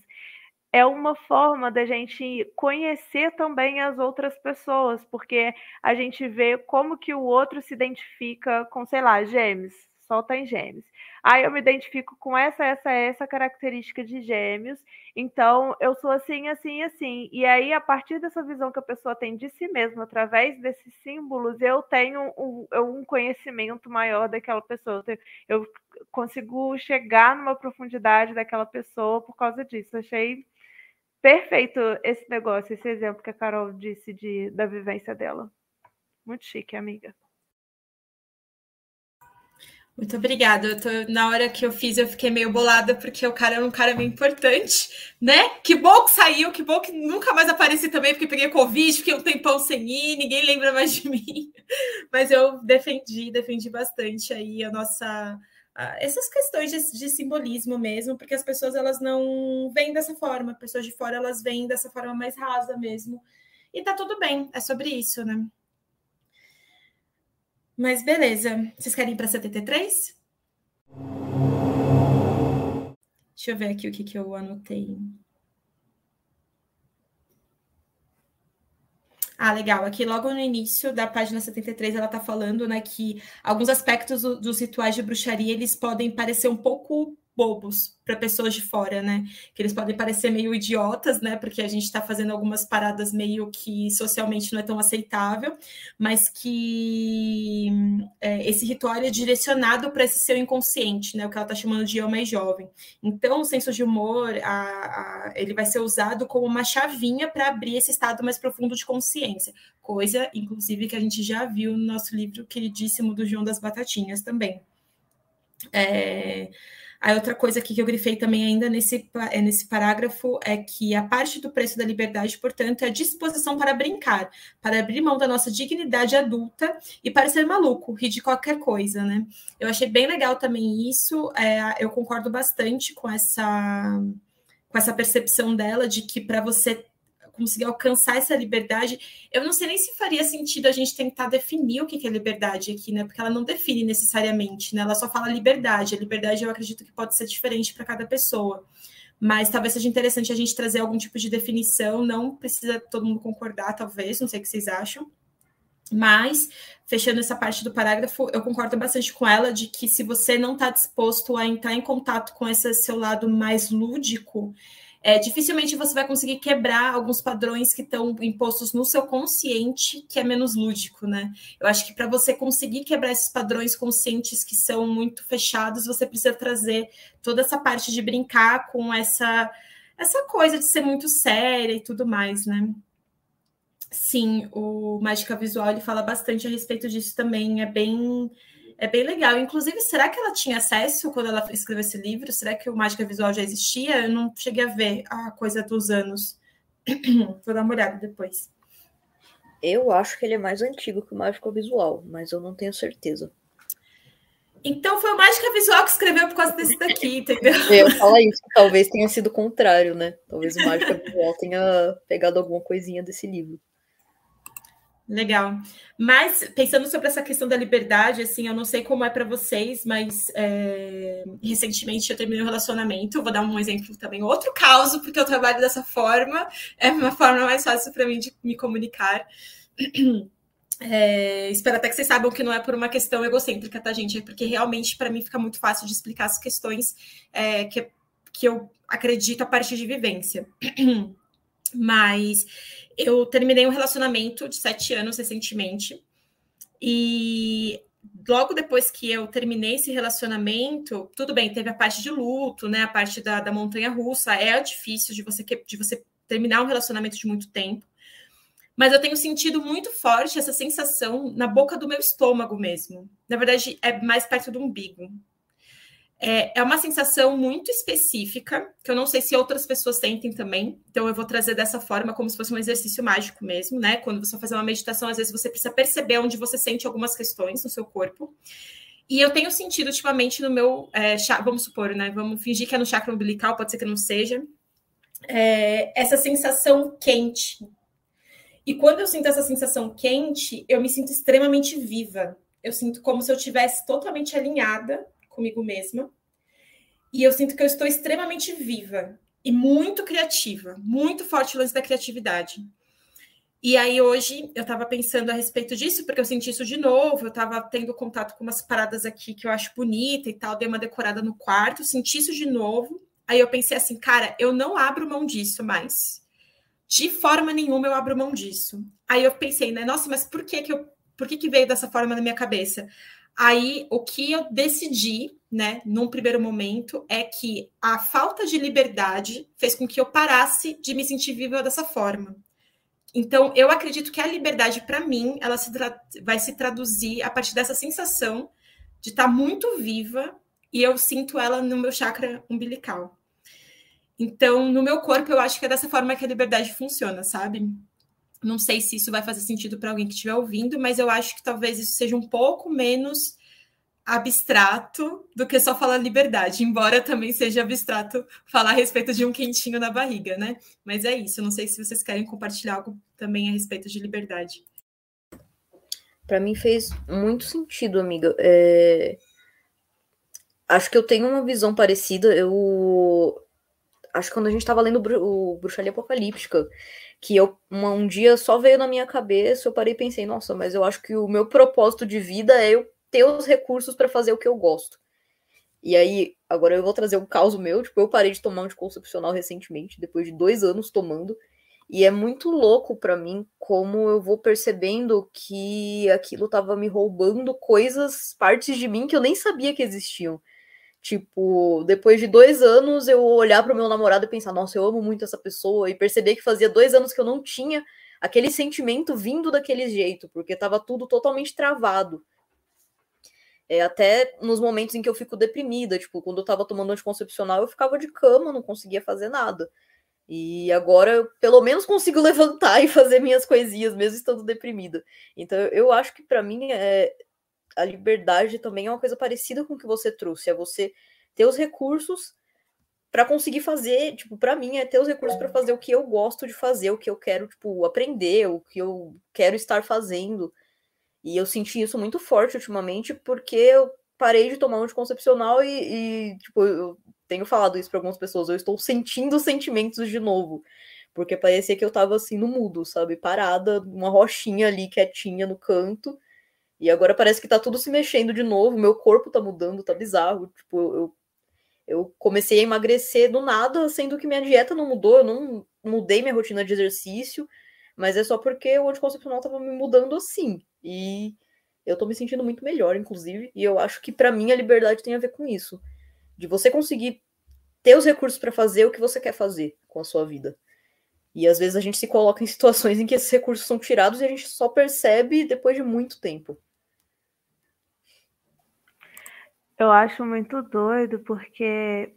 é uma forma da gente conhecer também as outras pessoas, porque a gente vê como que o outro se identifica com, sei lá, gêmeos, solta em gêmeos. Aí eu me identifico com essa, essa, essa característica de gêmeos. Então, eu sou assim, assim, assim. E aí, a partir dessa visão que a pessoa tem de si mesma, através desses símbolos, eu tenho um, um conhecimento maior daquela pessoa. Eu consigo chegar numa profundidade daquela pessoa por causa disso. Achei perfeito esse negócio, esse exemplo que a Carol disse de, da vivência dela. Muito chique, amiga. Muito obrigada. Tô, na hora que eu fiz, eu fiquei meio bolada, porque o cara é um cara bem importante, né? Que bom que saiu, que bom que nunca mais apareci também, porque peguei Covid, fiquei um tempão sem ir, ninguém lembra mais de mim. Mas eu defendi, defendi bastante aí a nossa. essas questões de, de, simbolismo mesmo, porque as pessoas elas não vêm dessa forma, pessoas de fora elas vêm dessa forma mais rasa mesmo. E tá tudo bem, é sobre isso, né? Mas beleza. Vocês querem ir para 73? Deixa eu ver aqui o que, que eu anotei. Ah, legal. Aqui logo no início da página 73 ela está falando, né, que alguns aspectos do, dos rituais de bruxaria eles podem parecer um pouco bobos para pessoas de fora, né? Que eles podem parecer meio idiotas, né? Porque a gente está fazendo algumas paradas meio que socialmente não é tão aceitável, mas que é, esse ritual é direcionado para esse seu inconsciente, né? O que ela está chamando de eu mais jovem. Então, o senso de humor, a, a, ele vai ser usado como uma chavinha para abrir esse estado mais profundo de consciência, coisa, inclusive, que a gente já viu no nosso livro queridíssimo do João das Batatinhas também. É... A outra coisa aqui que eu grifei também ainda nesse, é, nesse parágrafo é que a parte do preço da liberdade, portanto, é a disposição para brincar, para abrir mão da nossa dignidade adulta e para ser maluco, rir de qualquer coisa, né? Eu achei bem legal também isso, é, eu concordo bastante com essa, com essa percepção dela de que para você conseguir alcançar essa liberdade, eu não sei nem se faria sentido a gente tentar definir o que é liberdade aqui, né? Porque ela não define necessariamente, né? Ela só fala liberdade. A liberdade eu acredito que pode ser diferente para cada pessoa. mas talvez seja interessante a gente trazer algum tipo de definição, não precisa todo mundo concordar, talvez, não sei o que vocês acham. Mas, fechando essa parte do parágrafo, eu concordo bastante com ela de que se você não está disposto a entrar em contato com esse seu lado mais lúdico, é, dificilmente você vai conseguir quebrar alguns padrões que estão impostos no seu consciente, que é menos lúdico, né? Eu acho que para você conseguir quebrar esses padrões conscientes que são muito fechados, você precisa trazer toda essa parte de brincar com essa essa coisa de ser muito séria e tudo mais, né? Sim, o Mágica Visual ele fala bastante a respeito disso também. É bem é bem legal. Inclusive, será que ela tinha acesso quando ela escreveu esse livro? Será que o Mágica Visual já existia? Eu não cheguei a ver a coisa dos anos. Vou dar uma olhada depois. Eu acho que ele é mais antigo que o Mágica Visual, mas eu não tenho certeza. Então foi o Mágica Visual que escreveu por causa desse daqui, entendeu? Eu falo isso, talvez tenha sido o contrário, né? Talvez o Mágica Visual tenha pegado alguma coisinha desse livro. Legal. Mas pensando sobre essa questão da liberdade, assim, eu não sei como é para vocês, mas é... recentemente eu terminei um relacionamento. Vou dar um exemplo também, outro caso, porque eu trabalho dessa forma, é uma forma mais fácil para mim de me comunicar. É... espero até que vocês saibam que não é por uma questão egocêntrica, tá, gente? É porque realmente para mim fica muito fácil de explicar as questões é, que, que eu acredito a partir de vivência. Mas eu terminei um relacionamento de sete anos recentemente. E logo depois que eu terminei esse relacionamento, tudo bem, teve a parte de luto, né? A parte da, da montanha russa. É difícil de você, de você terminar um relacionamento de muito tempo. Mas eu tenho sentido muito forte essa sensação na boca do meu estômago mesmo. Na verdade, é mais perto do umbigo. É, é uma sensação muito específica, que eu não sei se outras pessoas sentem também. Então, eu vou trazer dessa forma, como se fosse um exercício mágico mesmo, né? Quando você vai fazer uma meditação, às vezes você precisa perceber onde você sente algumas questões no seu corpo. E eu tenho sentido ultimamente no meu. É, vamos supor, né? Vamos fingir que é no chakra umbilical, pode ser que não seja. É, essa sensação quente. E quando eu sinto essa sensação quente, eu me sinto extremamente viva. Eu sinto como se eu tivesse totalmente alinhada comigo mesma. E eu sinto que eu estou extremamente viva e muito criativa, muito forte lance da criatividade. E aí hoje eu estava pensando a respeito disso, porque eu senti isso de novo, eu estava tendo contato com umas paradas aqui que eu acho bonita e tal, dei uma decorada no quarto, senti isso de novo. Aí eu pensei assim, cara, eu não abro mão disso mais. De forma nenhuma eu abro mão disso. Aí eu pensei, né, nossa, mas por que que eu, por que que veio dessa forma na minha cabeça? Aí, o que eu decidi, né, num primeiro momento, é que a falta de liberdade fez com que eu parasse de me sentir viva dessa forma. Então, eu acredito que a liberdade, para mim, ela se vai se traduzir a partir dessa sensação de estar tá muito viva e eu sinto ela no meu chakra umbilical. Então, no meu corpo, eu acho que é dessa forma que a liberdade funciona, sabe? Não sei se isso vai fazer sentido para alguém que estiver ouvindo, mas eu acho que talvez isso seja um pouco menos abstrato do que só falar liberdade, embora também seja abstrato falar a respeito de um quentinho na barriga, né? Mas é isso. Eu não sei se vocês querem compartilhar algo também a respeito de liberdade. Para mim fez muito sentido, amiga. É... Acho que eu tenho uma visão parecida. Eu acho que quando a gente estava lendo o Bruxaria Apocalíptica, que eu uma, um dia só veio na minha cabeça, eu parei e pensei, nossa, mas eu acho que o meu propósito de vida é eu ter os recursos para fazer o que eu gosto. E aí, agora eu vou trazer um caso meu, tipo, eu parei de tomar anticoncepcional recentemente, depois de dois anos tomando, e é muito louco para mim como eu vou percebendo que aquilo tava me roubando coisas, partes de mim que eu nem sabia que existiam. Tipo, depois de dois anos, eu olhar para o meu namorado e pensar, nossa, eu amo muito essa pessoa, e perceber que fazia dois anos que eu não tinha aquele sentimento vindo daquele jeito, porque estava tudo totalmente travado. É, até nos momentos em que eu fico deprimida, tipo, quando eu estava tomando anticoncepcional, eu ficava de cama, não conseguia fazer nada. E agora eu pelo menos consigo levantar e fazer minhas coisinhas, mesmo estando deprimida. Então eu acho que para mim é, a liberdade também é uma coisa parecida com o que você trouxe, é você ter os recursos para conseguir fazer, tipo, para mim é ter os recursos para fazer o que eu gosto de fazer, o que eu quero, tipo, aprender, o que eu quero estar fazendo. E eu senti isso muito forte ultimamente porque eu parei de tomar um anticoncepcional e, e tipo, eu tenho falado isso para algumas pessoas, eu estou sentindo sentimentos de novo. Porque parecia que eu tava assim no mudo, sabe? Parada, uma rochinha ali quietinha no canto. E agora parece que tá tudo se mexendo de novo, meu corpo tá mudando, tá bizarro. Tipo, eu, eu comecei a emagrecer do nada, sendo que minha dieta não mudou, eu não mudei minha rotina de exercício, mas é só porque o anticoncepcional tava me mudando assim. E eu tô me sentindo muito melhor, inclusive, e eu acho que para mim a liberdade tem a ver com isso. De você conseguir ter os recursos para fazer o que você quer fazer com a sua vida. E às vezes a gente se coloca em situações em que esses recursos são tirados e a gente só percebe depois de muito tempo. Eu acho muito doido porque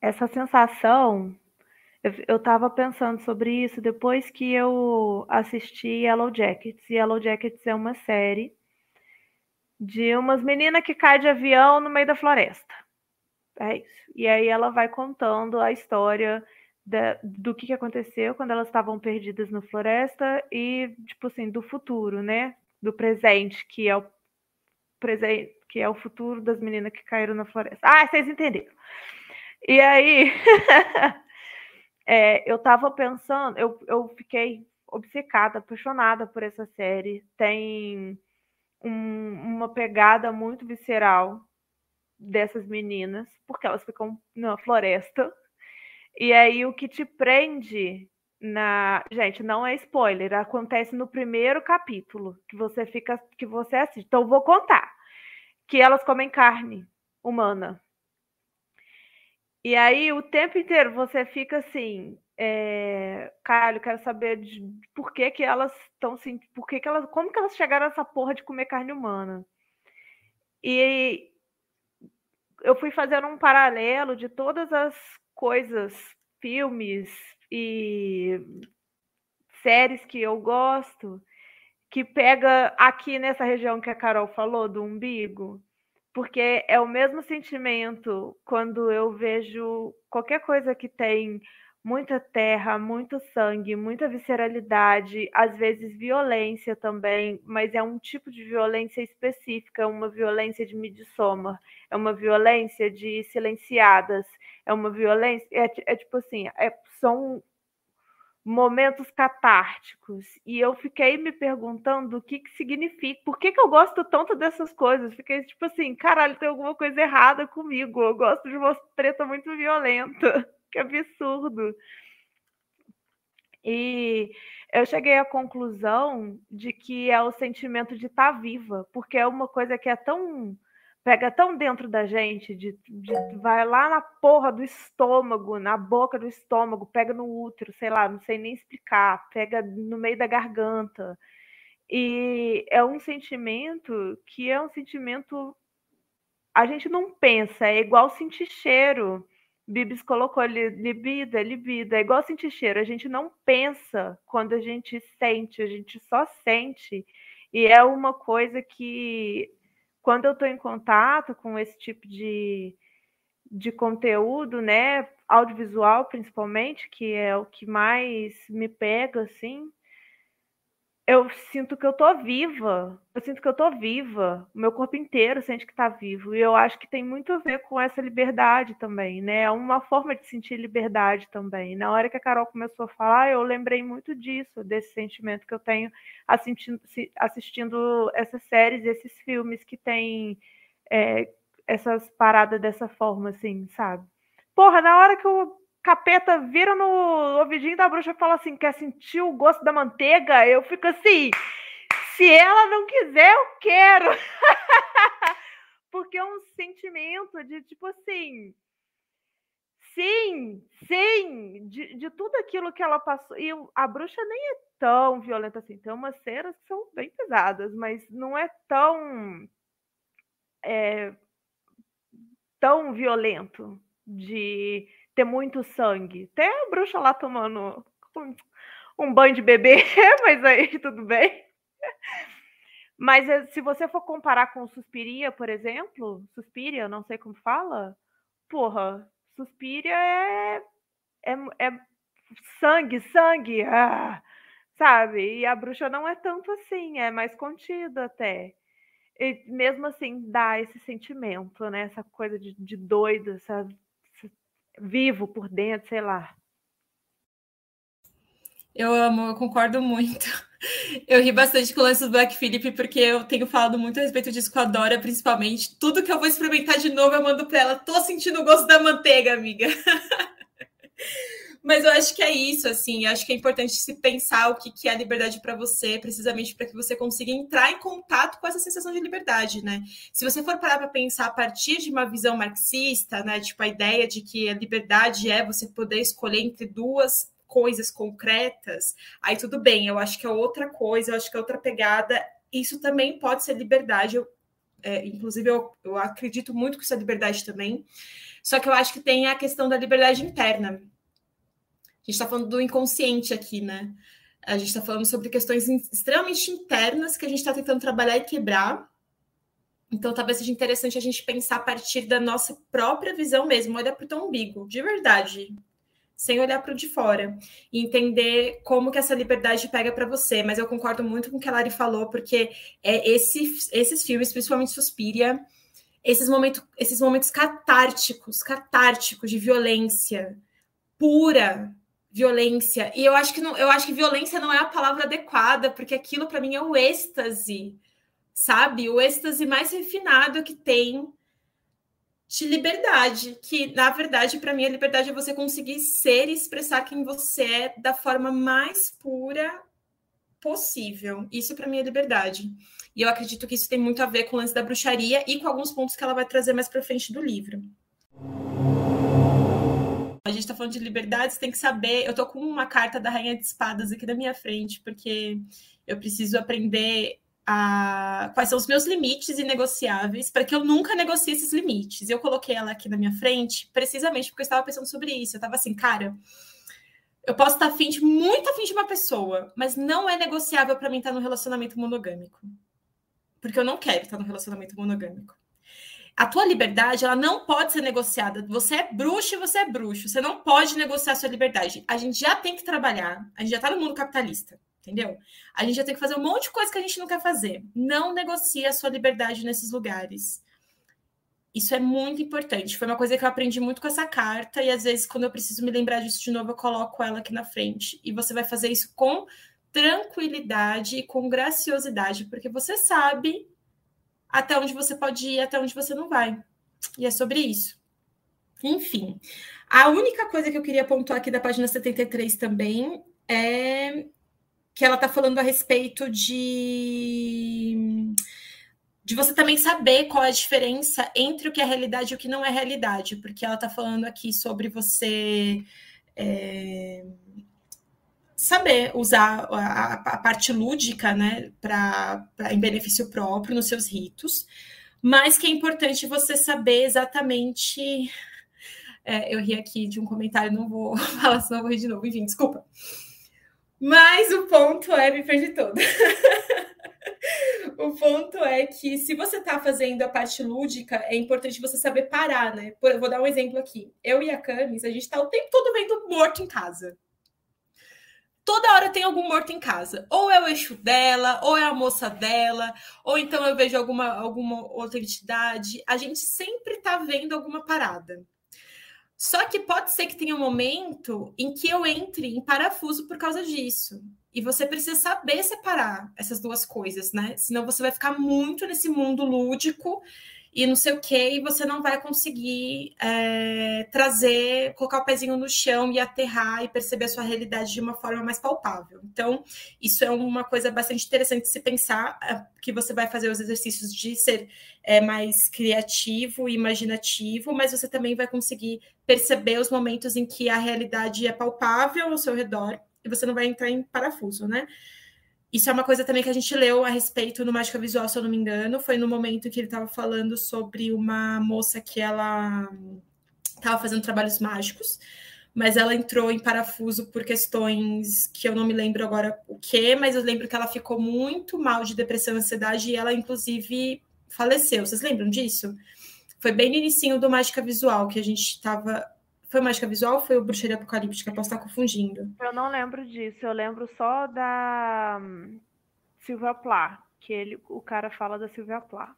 essa sensação. Eu estava pensando sobre isso depois que eu assisti Yellow Jackets. Yellow Jackets é uma série de umas meninas que caem de avião no meio da floresta. É isso. E aí ela vai contando a história da, do que, que aconteceu quando elas estavam perdidas na floresta e, tipo assim, do futuro, né? Do presente, que é o presente, que é o futuro das meninas que caíram na floresta. Ah, vocês entenderam. E aí, é, eu tava pensando, eu, eu fiquei obcecada, apaixonada por essa série. Tem um, uma pegada muito visceral dessas meninas, porque elas ficam na floresta e aí o que te prende na, gente, não é spoiler, acontece no primeiro capítulo que você fica que você assiste. Então vou contar que elas comem carne humana. E aí o tempo inteiro você fica assim, é, caralho, quero saber de, por que que elas estão assim, por que que elas, como que elas chegaram a essa porra de comer carne humana? E eu fui fazendo um paralelo de todas as coisas, filmes e séries que eu gosto, que pega aqui nessa região que a Carol falou, do umbigo, porque é o mesmo sentimento quando eu vejo qualquer coisa que tem muita terra, muito sangue, muita visceralidade, às vezes violência também, mas é um tipo de violência específica, uma violência de Midsommar, é uma violência de silenciadas, é uma violência, é, é tipo assim, é, são momentos catárticos. E eu fiquei me perguntando o que, que significa, por que, que eu gosto tanto dessas coisas? Fiquei tipo assim, caralho, tem alguma coisa errada comigo. Eu gosto de uma treta muito violenta. Que absurdo. E eu cheguei à conclusão de que é o sentimento de estar tá viva, porque é uma coisa que é tão pega tão dentro da gente, de, de, vai lá na porra do estômago, na boca do estômago, pega no útero, sei lá, não sei nem explicar, pega no meio da garganta. E é um sentimento que é um sentimento. A gente não pensa, é igual sentir cheiro. Bibis colocou ali, libido, é libido, é igual sentir cheiro. A gente não pensa quando a gente sente, a gente só sente. E é uma coisa que quando eu estou em contato com esse tipo de, de conteúdo, né, audiovisual principalmente, que é o que mais me pega, assim, eu sinto que eu tô viva. Eu sinto que eu tô viva. O meu corpo inteiro sente que tá vivo. E eu acho que tem muito a ver com essa liberdade também, né? É uma forma de sentir liberdade também. Na hora que a Carol começou a falar, eu lembrei muito disso, desse sentimento que eu tenho assistindo, assistindo essas séries, esses filmes que tem é, essas paradas dessa forma, assim, sabe? Porra, na hora que eu capeta vira no ouvidinho da bruxa e fala assim: quer sentir o gosto da manteiga? Eu fico assim. Se ela não quiser, eu quero. Porque é um sentimento de tipo assim. Sim, sim, de, de tudo aquilo que ela passou. E a bruxa nem é tão violenta assim. Tem umas cenas que são bem pesadas, mas não é tão. É, tão violento de ter muito sangue. Tem a bruxa lá tomando um, um banho de bebê, mas aí tudo bem. Mas eh, se você for comparar com Suspiria, por exemplo, Suspiria, não sei como fala, porra, Suspiria é, é, é sangue, sangue, ah, sabe? E a bruxa não é tanto assim, é mais contida até. E mesmo assim dá esse sentimento, né? Essa coisa de, de doido, essa vivo por dentro, sei lá. Eu amo, eu concordo muito. Eu ri bastante com o lance do Black Philip, porque eu tenho falado muito a respeito disso com a Dora, principalmente. Tudo que eu vou experimentar de novo, eu mando para ela. Tô sentindo o gosto da manteiga, amiga. Mas eu acho que é isso, assim. Acho que é importante se pensar o que, que é liberdade para você, precisamente para que você consiga entrar em contato com essa sensação de liberdade, né? Se você for parar para pensar a partir de uma visão marxista, né? Tipo, a ideia de que a liberdade é você poder escolher entre duas coisas concretas, aí tudo bem, eu acho que é outra coisa, eu acho que é outra pegada. Isso também pode ser liberdade. Eu, é, inclusive, eu, eu acredito muito que isso é liberdade também. Só que eu acho que tem a questão da liberdade interna a gente está falando do inconsciente aqui, né? A gente está falando sobre questões extremamente internas que a gente está tentando trabalhar e quebrar. Então, talvez seja interessante a gente pensar a partir da nossa própria visão mesmo, olhar para o teu umbigo, de verdade, sem olhar para o de fora, e entender como que essa liberdade pega para você. Mas eu concordo muito com o que a Lari falou, porque é esse, esses filmes, principalmente Suspiria, esses momentos, esses momentos catárticos, catárticos de violência pura, violência. E eu acho que não, eu acho que violência não é a palavra adequada, porque aquilo para mim é o êxtase, sabe? O êxtase mais refinado que tem de liberdade, que na verdade para mim a liberdade é você conseguir ser e expressar quem você é da forma mais pura possível. Isso para mim é liberdade. E eu acredito que isso tem muito a ver com o lance da bruxaria e com alguns pontos que ela vai trazer mais para frente do livro. A gente está falando de liberdades, tem que saber. Eu estou com uma carta da Rainha de Espadas aqui na minha frente, porque eu preciso aprender a... quais são os meus limites inegociáveis, para que eu nunca negocie esses limites. Eu coloquei ela aqui na minha frente, precisamente porque eu estava pensando sobre isso. Eu estava assim, cara, eu posso estar afim de, muito afim de uma pessoa, mas não é negociável para mim estar no relacionamento monogâmico. Porque eu não quero estar no relacionamento monogâmico. A tua liberdade, ela não pode ser negociada. Você é bruxo e você é bruxo. Você não pode negociar a sua liberdade. A gente já tem que trabalhar. A gente já está no mundo capitalista, entendeu? A gente já tem que fazer um monte de coisa que a gente não quer fazer. Não negocie a sua liberdade nesses lugares. Isso é muito importante. Foi uma coisa que eu aprendi muito com essa carta e às vezes quando eu preciso me lembrar disso de novo, eu coloco ela aqui na frente. E você vai fazer isso com tranquilidade e com graciosidade, porque você sabe até onde você pode ir, até onde você não vai. E é sobre isso. Enfim, a única coisa que eu queria pontuar aqui da página 73 também é que ela está falando a respeito de de você também saber qual é a diferença entre o que é realidade e o que não é realidade, porque ela está falando aqui sobre você é, saber usar a, a parte lúdica, né, para em benefício próprio nos seus ritos, mas que é importante você saber exatamente. É, eu ri aqui de um comentário, não vou falar, senão vou rir de novo, enfim, desculpa. Mas o ponto é, me perdi todo. o ponto é que se você está fazendo a parte lúdica, é importante você saber parar, né? Por, vou dar um exemplo aqui. Eu e a Camis, a gente está o tempo todo vendo morto em casa toda hora tem algum morto em casa. Ou é o eixo dela, ou é a moça dela, ou então eu vejo alguma, alguma outra entidade. A gente sempre está vendo alguma parada. Só que pode ser que tenha um momento em que eu entre em parafuso por causa disso. E você precisa saber separar essas duas coisas, né? Senão você vai ficar muito nesse mundo lúdico e não sei o que, e você não vai conseguir é, trazer, colocar o pezinho no chão e aterrar e perceber a sua realidade de uma forma mais palpável. Então, isso é uma coisa bastante interessante se pensar, é, que você vai fazer os exercícios de ser é, mais criativo e imaginativo, mas você também vai conseguir perceber os momentos em que a realidade é palpável ao seu redor e você não vai entrar em parafuso, né? Isso é uma coisa também que a gente leu a respeito no Mágica Visual, se eu não me engano. Foi no momento que ele estava falando sobre uma moça que ela estava fazendo trabalhos mágicos, mas ela entrou em parafuso por questões que eu não me lembro agora o que, mas eu lembro que ela ficou muito mal de depressão e ansiedade e ela, inclusive, faleceu. Vocês lembram disso? Foi bem no início do Mágica Visual que a gente estava foi Mágica Visual ou foi o Bruxaria Apocalíptica? Posso estar confundindo. Eu não lembro disso. Eu lembro só da hum, Silvia Plá, que ele, o cara fala da Silvia Plá.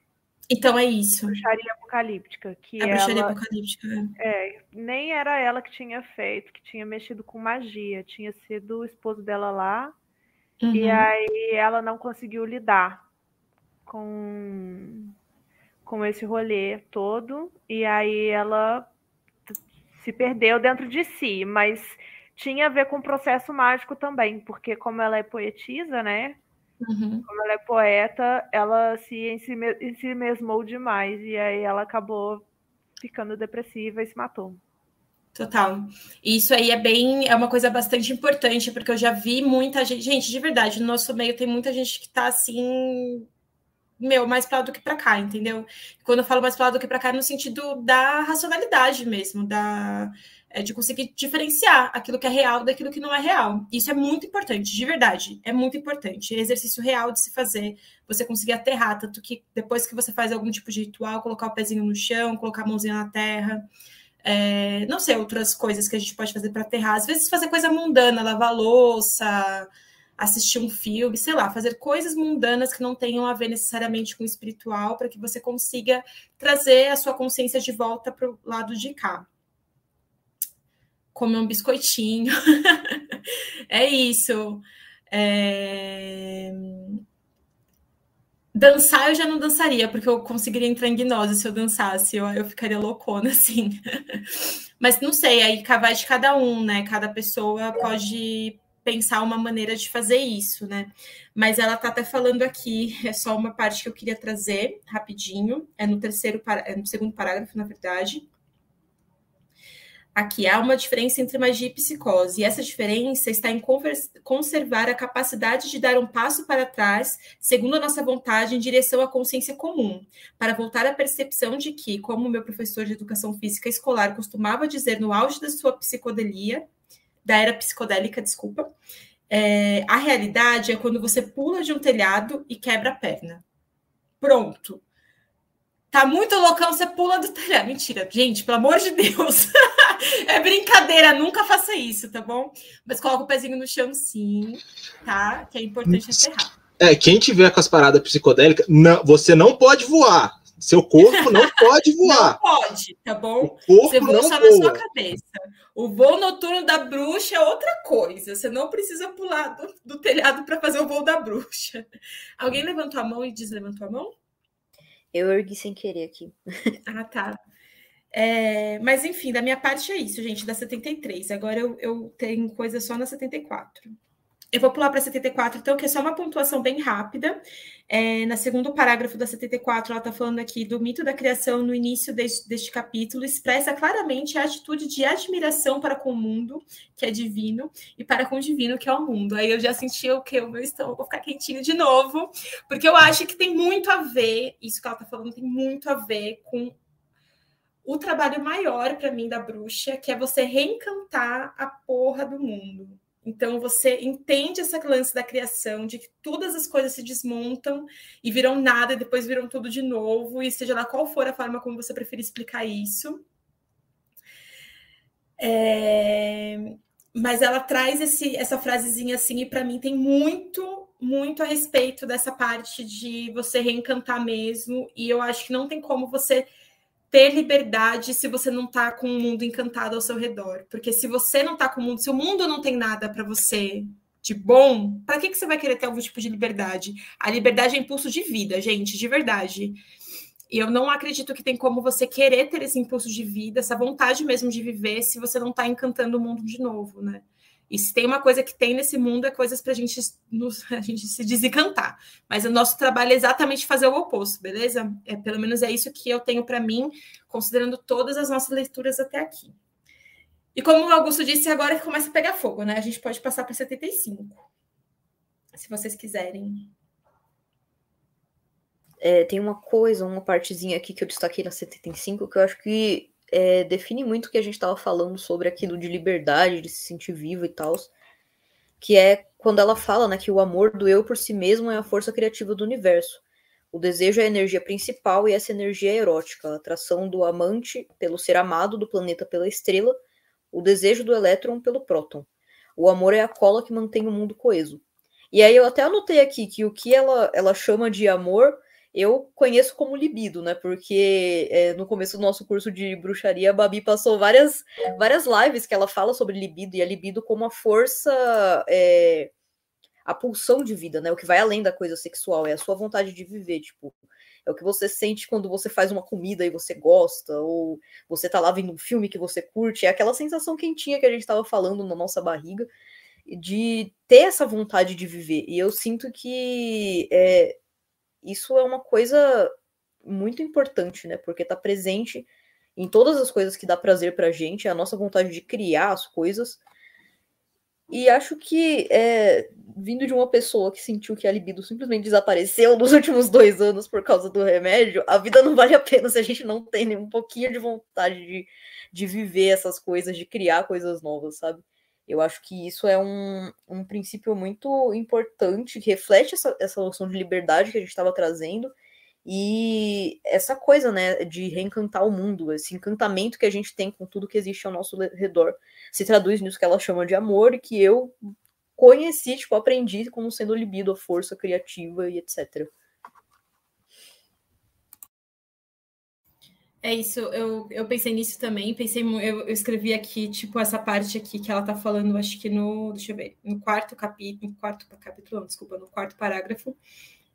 Então é isso. Bruxaria apocalíptica. Que a bruxaria ela, apocalíptica. É, nem era ela que tinha feito, que tinha mexido com magia. Tinha sido o esposo dela lá. Uhum. E aí ela não conseguiu lidar com, com esse rolê todo. E aí ela se perdeu dentro de si, mas tinha a ver com o processo mágico também, porque como ela é poetisa, né? Uhum. Como ela é poeta, ela se em si, em si mesmou demais e aí ela acabou ficando depressiva e se matou. Total. Isso aí é bem, é uma coisa bastante importante, porque eu já vi muita gente, gente, de verdade, no nosso meio tem muita gente que tá assim, meu, mais para lá do que para cá, entendeu? Quando eu falo mais para lá do que para cá, é no sentido da racionalidade mesmo, da é de conseguir diferenciar aquilo que é real daquilo que não é real. Isso é muito importante, de verdade, é muito importante. É exercício real de se fazer, você conseguir aterrar, tanto que depois que você faz algum tipo de ritual, colocar o pezinho no chão, colocar a mãozinha na terra, é, não sei, outras coisas que a gente pode fazer para aterrar. Às vezes fazer coisa mundana, lavar louça, assistir um filme, sei lá, fazer coisas mundanas que não tenham a ver necessariamente com o espiritual, para que você consiga trazer a sua consciência de volta para o lado de cá comer um biscoitinho. é isso. É... Dançar eu já não dançaria, porque eu conseguiria entrar em gnose se eu dançasse, eu, eu ficaria loucona, assim. Mas não sei, aí vai de cada um, né? Cada pessoa pode pensar uma maneira de fazer isso, né? Mas ela tá até falando aqui, é só uma parte que eu queria trazer rapidinho, é no terceiro, é no segundo parágrafo, na verdade. Aqui há uma diferença entre magia e psicose, e essa diferença está em conservar a capacidade de dar um passo para trás, segundo a nossa vontade, em direção à consciência comum, para voltar à percepção de que, como meu professor de educação física escolar costumava dizer no auge da sua psicodelia, da era psicodélica, desculpa, é, a realidade é quando você pula de um telhado e quebra a perna. Pronto. Tá muito loucão, você pula do telhado. Mentira, gente, pelo amor de Deus. é brincadeira, nunca faça isso, tá bom? Mas coloca o pezinho no chão, sim, tá? Que é importante encerrar. É, quem tiver com as paradas psicodélicas, não, você não pode voar. Seu corpo não pode voar. Não pode, tá bom? você voa só voa. na sua cabeça. O voo noturno da bruxa é outra coisa. Você não precisa pular do, do telhado para fazer o voo da bruxa. Alguém levantou a mão e deslevantou a mão? Eu ergui sem querer aqui. Ah, tá. É, mas enfim, da minha parte é isso, gente, da 73. Agora eu, eu tenho coisa só na 74. Eu vou pular para 74, então, que é só uma pontuação bem rápida. É, na segundo parágrafo da 74, ela está falando aqui do mito da criação no início deste, deste, capítulo, expressa claramente a atitude de admiração para com o mundo, que é divino, e para com o divino, que é o mundo. Aí eu já senti o que? O meu estômago ficar quentinho de novo, porque eu acho que tem muito a ver, isso que ela está falando tem muito a ver com o trabalho maior para mim da bruxa, que é você reencantar a porra do mundo então você entende essa lance da criação, de que todas as coisas se desmontam e viram nada e depois viram tudo de novo, e seja lá qual for a forma como você preferir explicar isso. É... Mas ela traz esse, essa frasezinha assim, e para mim tem muito, muito a respeito dessa parte de você reencantar mesmo, e eu acho que não tem como você ter liberdade se você não está com o mundo encantado ao seu redor. Porque se você não está com o mundo, se o mundo não tem nada para você de bom, para que, que você vai querer ter algum tipo de liberdade? A liberdade é impulso de vida, gente, de verdade. E eu não acredito que tem como você querer ter esse impulso de vida, essa vontade mesmo de viver, se você não está encantando o mundo de novo, né? E se tem uma coisa que tem nesse mundo é coisas para gente a gente se desencantar. Mas o nosso trabalho é exatamente fazer o oposto, beleza? É pelo menos é isso que eu tenho para mim, considerando todas as nossas leituras até aqui. E como o Augusto disse, agora que começa a pegar fogo, né? A gente pode passar para 75. Se vocês quiserem. É, tem uma coisa, uma partezinha aqui que eu destaquei na 75 que eu acho que é, define muito o que a gente estava falando sobre aquilo de liberdade, de se sentir vivo e tal, que é quando ela fala né, que o amor do eu por si mesmo é a força criativa do universo. O desejo é a energia principal e essa energia é erótica, a atração do amante pelo ser amado, do planeta pela estrela, o desejo do elétron pelo próton. O amor é a cola que mantém o mundo coeso. E aí eu até anotei aqui que o que ela, ela chama de amor eu conheço como libido, né? Porque é, no começo do nosso curso de bruxaria, a Babi passou várias, várias lives que ela fala sobre libido, e a libido como a força, é, a pulsão de vida, né? O que vai além da coisa sexual, é a sua vontade de viver, tipo. É o que você sente quando você faz uma comida e você gosta, ou você tá lá vendo um filme que você curte, é aquela sensação quentinha que a gente tava falando na nossa barriga, de ter essa vontade de viver. E eu sinto que é, isso é uma coisa muito importante, né? Porque tá presente em todas as coisas que dá prazer pra gente, é a nossa vontade de criar as coisas. E acho que, é, vindo de uma pessoa que sentiu que a libido simplesmente desapareceu nos últimos dois anos por causa do remédio, a vida não vale a pena se a gente não tem nem um pouquinho de vontade de, de viver essas coisas, de criar coisas novas, sabe? Eu acho que isso é um, um princípio muito importante, que reflete essa, essa noção de liberdade que a gente estava trazendo e essa coisa, né, de reencantar o mundo, esse encantamento que a gente tem com tudo que existe ao nosso redor, se traduz nisso que ela chama de amor e que eu conheci, tipo, aprendi como sendo libido, a força criativa e etc. É isso, eu, eu pensei nisso também, pensei, eu, eu, escrevi aqui, tipo, essa parte aqui que ela tá falando, acho que no, deixa eu ver, no quarto capítulo, no quarto capítulo, não, desculpa, no quarto parágrafo,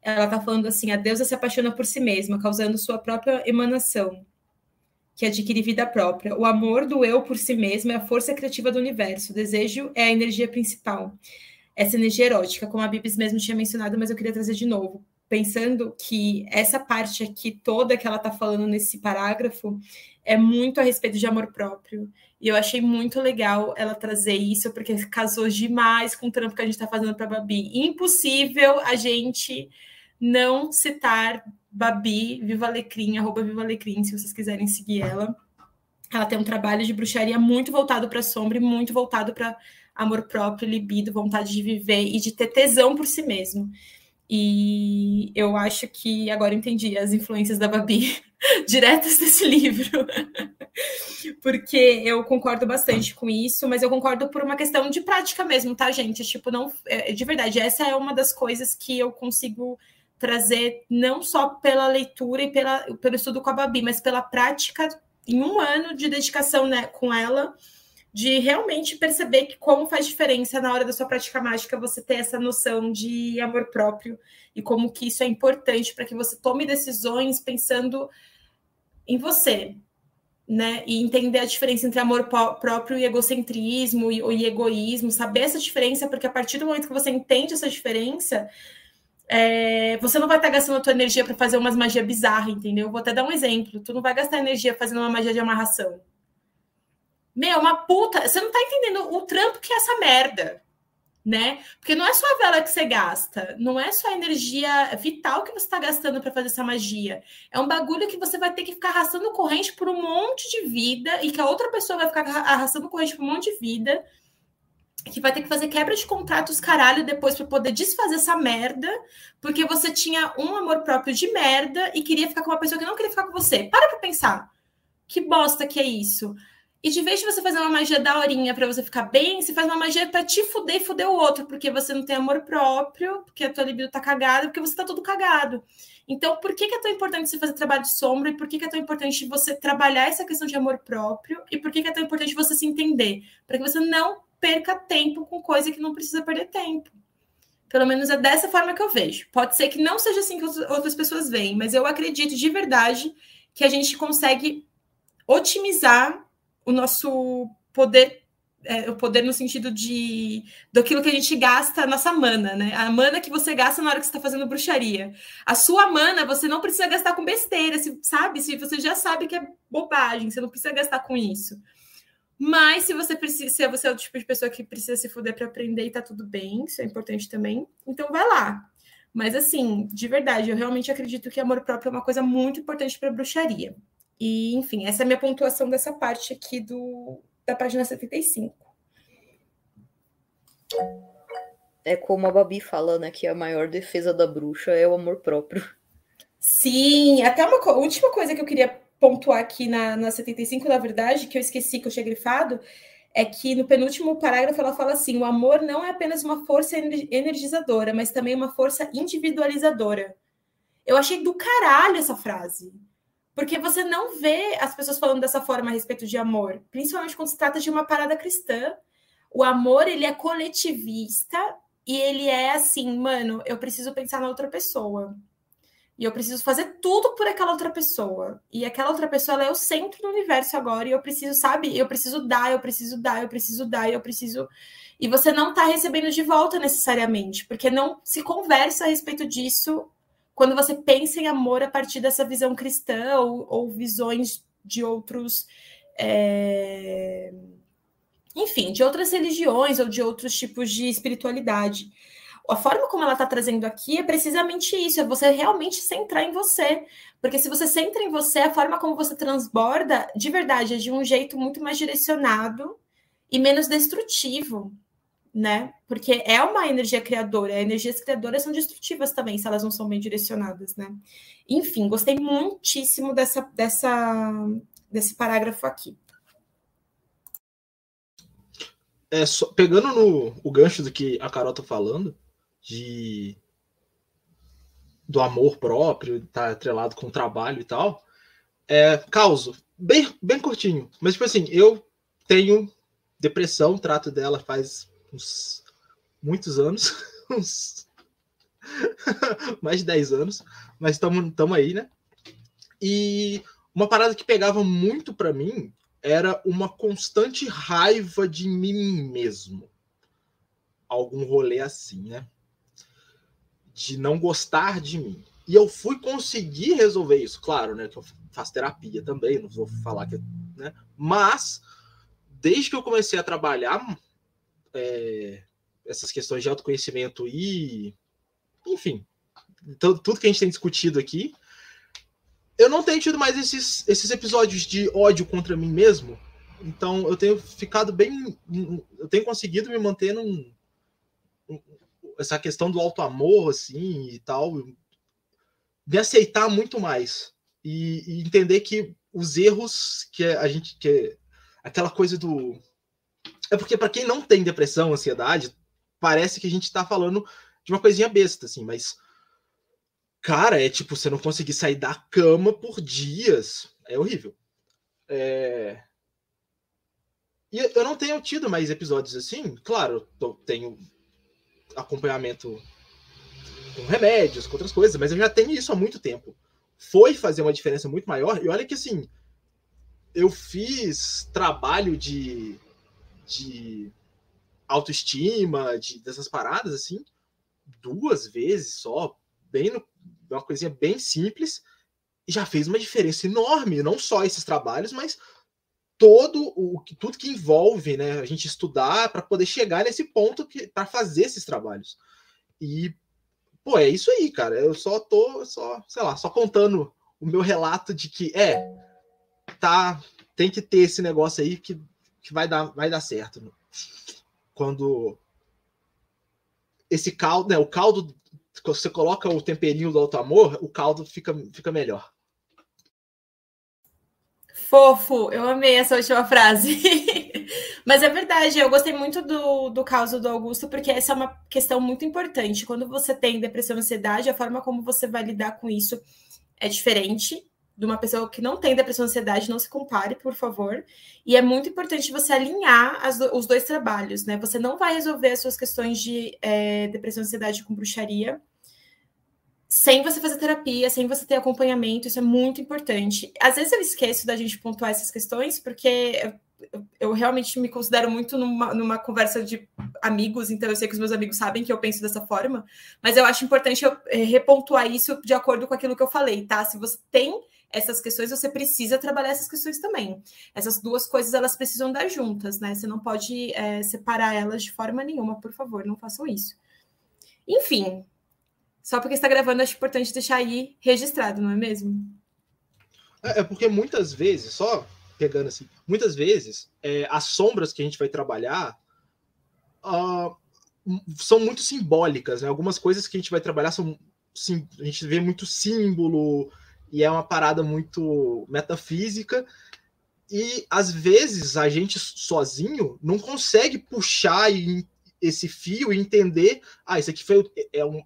ela tá falando assim, a deusa se apaixona por si mesma, causando sua própria emanação, que adquire vida própria. O amor do eu por si mesmo é a força criativa do universo, o desejo é a energia principal, essa energia erótica, como a Bibis mesmo tinha mencionado, mas eu queria trazer de novo, pensando que essa parte aqui toda que ela está falando nesse parágrafo é muito a respeito de amor próprio. E eu achei muito legal ela trazer isso, porque casou demais com o trampo que a gente está fazendo para Babi. Impossível a gente não citar Babi, Viva Alecrim, arroba Viva Alecrim, se vocês quiserem seguir ela. Ela tem um trabalho de bruxaria muito voltado para sombra e muito voltado para amor próprio, libido, vontade de viver e de ter tesão por si mesmo. E eu acho que agora entendi as influências da Babi diretas desse livro. Porque eu concordo bastante com isso, mas eu concordo por uma questão de prática mesmo, tá, gente? Tipo, não. É, de verdade, essa é uma das coisas que eu consigo trazer não só pela leitura e pela, pelo estudo com a Babi, mas pela prática em um ano de dedicação né, com ela de realmente perceber que como faz diferença na hora da sua prática mágica você ter essa noção de amor próprio e como que isso é importante para que você tome decisões pensando em você, né? E entender a diferença entre amor próprio e egocentrismo e, e egoísmo, saber essa diferença, porque a partir do momento que você entende essa diferença, é, você não vai estar gastando a tua energia para fazer umas magias bizarras, entendeu? Vou até dar um exemplo. Tu não vai gastar energia fazendo uma magia de amarração meu, uma puta. Você não tá entendendo o trampo que é essa merda, né? Porque não é só a vela que você gasta, não é só a energia vital que você tá gastando para fazer essa magia. É um bagulho que você vai ter que ficar arrastando corrente por um monte de vida e que a outra pessoa vai ficar arrastando corrente por um monte de vida. Que vai ter que fazer quebra de contratos, caralho, depois para poder desfazer essa merda, porque você tinha um amor próprio de merda e queria ficar com uma pessoa que não queria ficar com você. Para pra pensar. Que bosta que é isso. E de vez de você fazer uma magia daorinha para você ficar bem, você faz uma magia para te fuder e fuder o outro, porque você não tem amor próprio, porque a tua libido tá cagada, porque você tá todo cagado. Então, por que, que é tão importante você fazer trabalho de sombra? E por que, que é tão importante você trabalhar essa questão de amor próprio? E por que, que é tão importante você se entender? Para que você não perca tempo com coisa que não precisa perder tempo. Pelo menos é dessa forma que eu vejo. Pode ser que não seja assim que outras pessoas veem, mas eu acredito de verdade que a gente consegue otimizar o nosso poder, é, o poder no sentido de daquilo que a gente gasta, a nossa mana, né? A mana que você gasta na hora que você está fazendo bruxaria. A sua mana você não precisa gastar com besteira, sabe? Se você já sabe que é bobagem, você não precisa gastar com isso. Mas se você precisa, se você é o tipo de pessoa que precisa se fuder para aprender e tá tudo bem, isso é importante também, então vai lá. Mas assim, de verdade, eu realmente acredito que amor próprio é uma coisa muito importante para bruxaria. E, enfim, essa é a minha pontuação dessa parte aqui do, da página 75. É como a Babi fala, né? Que a maior defesa da bruxa é o amor próprio. Sim, até uma última coisa que eu queria pontuar aqui na, na 75, na verdade, que eu esqueci que eu tinha grifado, é que no penúltimo parágrafo ela fala assim: o amor não é apenas uma força energizadora, mas também uma força individualizadora. Eu achei do caralho essa frase. Porque você não vê as pessoas falando dessa forma a respeito de amor, principalmente quando se trata de uma parada cristã. O amor, ele é coletivista e ele é assim, mano, eu preciso pensar na outra pessoa. E eu preciso fazer tudo por aquela outra pessoa. E aquela outra pessoa ela é o centro do universo agora. E eu preciso, sabe? Eu preciso dar, eu preciso dar, eu preciso dar, eu preciso. E você não está recebendo de volta necessariamente, porque não se conversa a respeito disso quando você pensa em amor a partir dessa visão cristã ou, ou visões de outros. É... Enfim, de outras religiões ou de outros tipos de espiritualidade a forma como ela está trazendo aqui é precisamente isso, é você realmente centrar em você. Porque se você centra em você, a forma como você transborda, de verdade, é de um jeito muito mais direcionado e menos destrutivo, né? Porque é uma energia criadora, energias criadoras são destrutivas também, se elas não são bem direcionadas, né? Enfim, gostei muitíssimo dessa, dessa, desse parágrafo aqui. É, só, pegando no o gancho do que a Carol tá falando, de do amor próprio, tá atrelado com o trabalho e tal. É, causo, bem, bem curtinho. Mas, tipo assim, eu tenho depressão, trato dela faz uns muitos anos, uns mais de 10 anos, mas estamos aí, né? E uma parada que pegava muito para mim era uma constante raiva de mim mesmo. Algum rolê assim, né? de não gostar de mim. E eu fui conseguir resolver isso, claro, né? Que eu faço terapia também, não vou falar que. Né, mas, desde que eu comecei a trabalhar é, essas questões de autoconhecimento e. Enfim, tudo que a gente tem discutido aqui, eu não tenho tido mais esses, esses episódios de ódio contra mim mesmo. Então, eu tenho ficado bem. Eu tenho conseguido me manter num, essa questão do alto amor assim e tal, me aceitar muito mais e, e, entender que os erros que a gente que aquela coisa do é porque para quem não tem depressão, ansiedade, parece que a gente está falando de uma coisinha besta assim, mas cara, é tipo você não conseguir sair da cama por dias, é horrível. É... E eu não tenho tido mais episódios assim, claro, eu tenho acompanhamento com remédios, com outras coisas, mas eu já tenho isso há muito tempo. Foi fazer uma diferença muito maior, e olha que assim, eu fiz trabalho de, de autoestima, de, dessas paradas, assim, duas vezes só, bem no, uma coisinha bem simples, e já fez uma diferença enorme, não só esses trabalhos, mas todo o tudo que envolve, né, a gente estudar para poder chegar nesse ponto que para fazer esses trabalhos. E pô, é isso aí, cara. Eu só tô só, sei lá, só contando o meu relato de que é tá tem que ter esse negócio aí que, que vai dar vai dar certo. Quando esse caldo, né, o caldo quando você coloca o temperinho do alto amor, o caldo fica fica melhor. Fofo, eu amei essa última frase. Mas é verdade, eu gostei muito do, do caso do Augusto, porque essa é uma questão muito importante. Quando você tem depressão e ansiedade, a forma como você vai lidar com isso é diferente de uma pessoa que não tem depressão e ansiedade, não se compare, por favor. E é muito importante você alinhar as, os dois trabalhos, né? Você não vai resolver as suas questões de é, depressão e ansiedade com bruxaria, sem você fazer terapia, sem você ter acompanhamento, isso é muito importante. Às vezes eu esqueço da gente pontuar essas questões, porque eu, eu realmente me considero muito numa, numa, conversa de amigos, então eu sei que os meus amigos sabem que eu penso dessa forma, mas eu acho importante eu é, repontuar isso de acordo com aquilo que eu falei, tá? Se você tem essas questões, você precisa trabalhar essas questões também. Essas duas coisas, elas precisam dar juntas, né? Você não pode é, separar elas de forma nenhuma, por favor, não façam isso. Enfim, só porque está gravando, acho importante deixar aí registrado, não é mesmo? É, é porque muitas vezes, só pegando assim, muitas vezes é, as sombras que a gente vai trabalhar uh, são muito simbólicas, né? Algumas coisas que a gente vai trabalhar são sim, a gente vê muito símbolo e é uma parada muito metafísica e às vezes a gente sozinho não consegue puxar esse fio e entender, ah, isso aqui foi é um,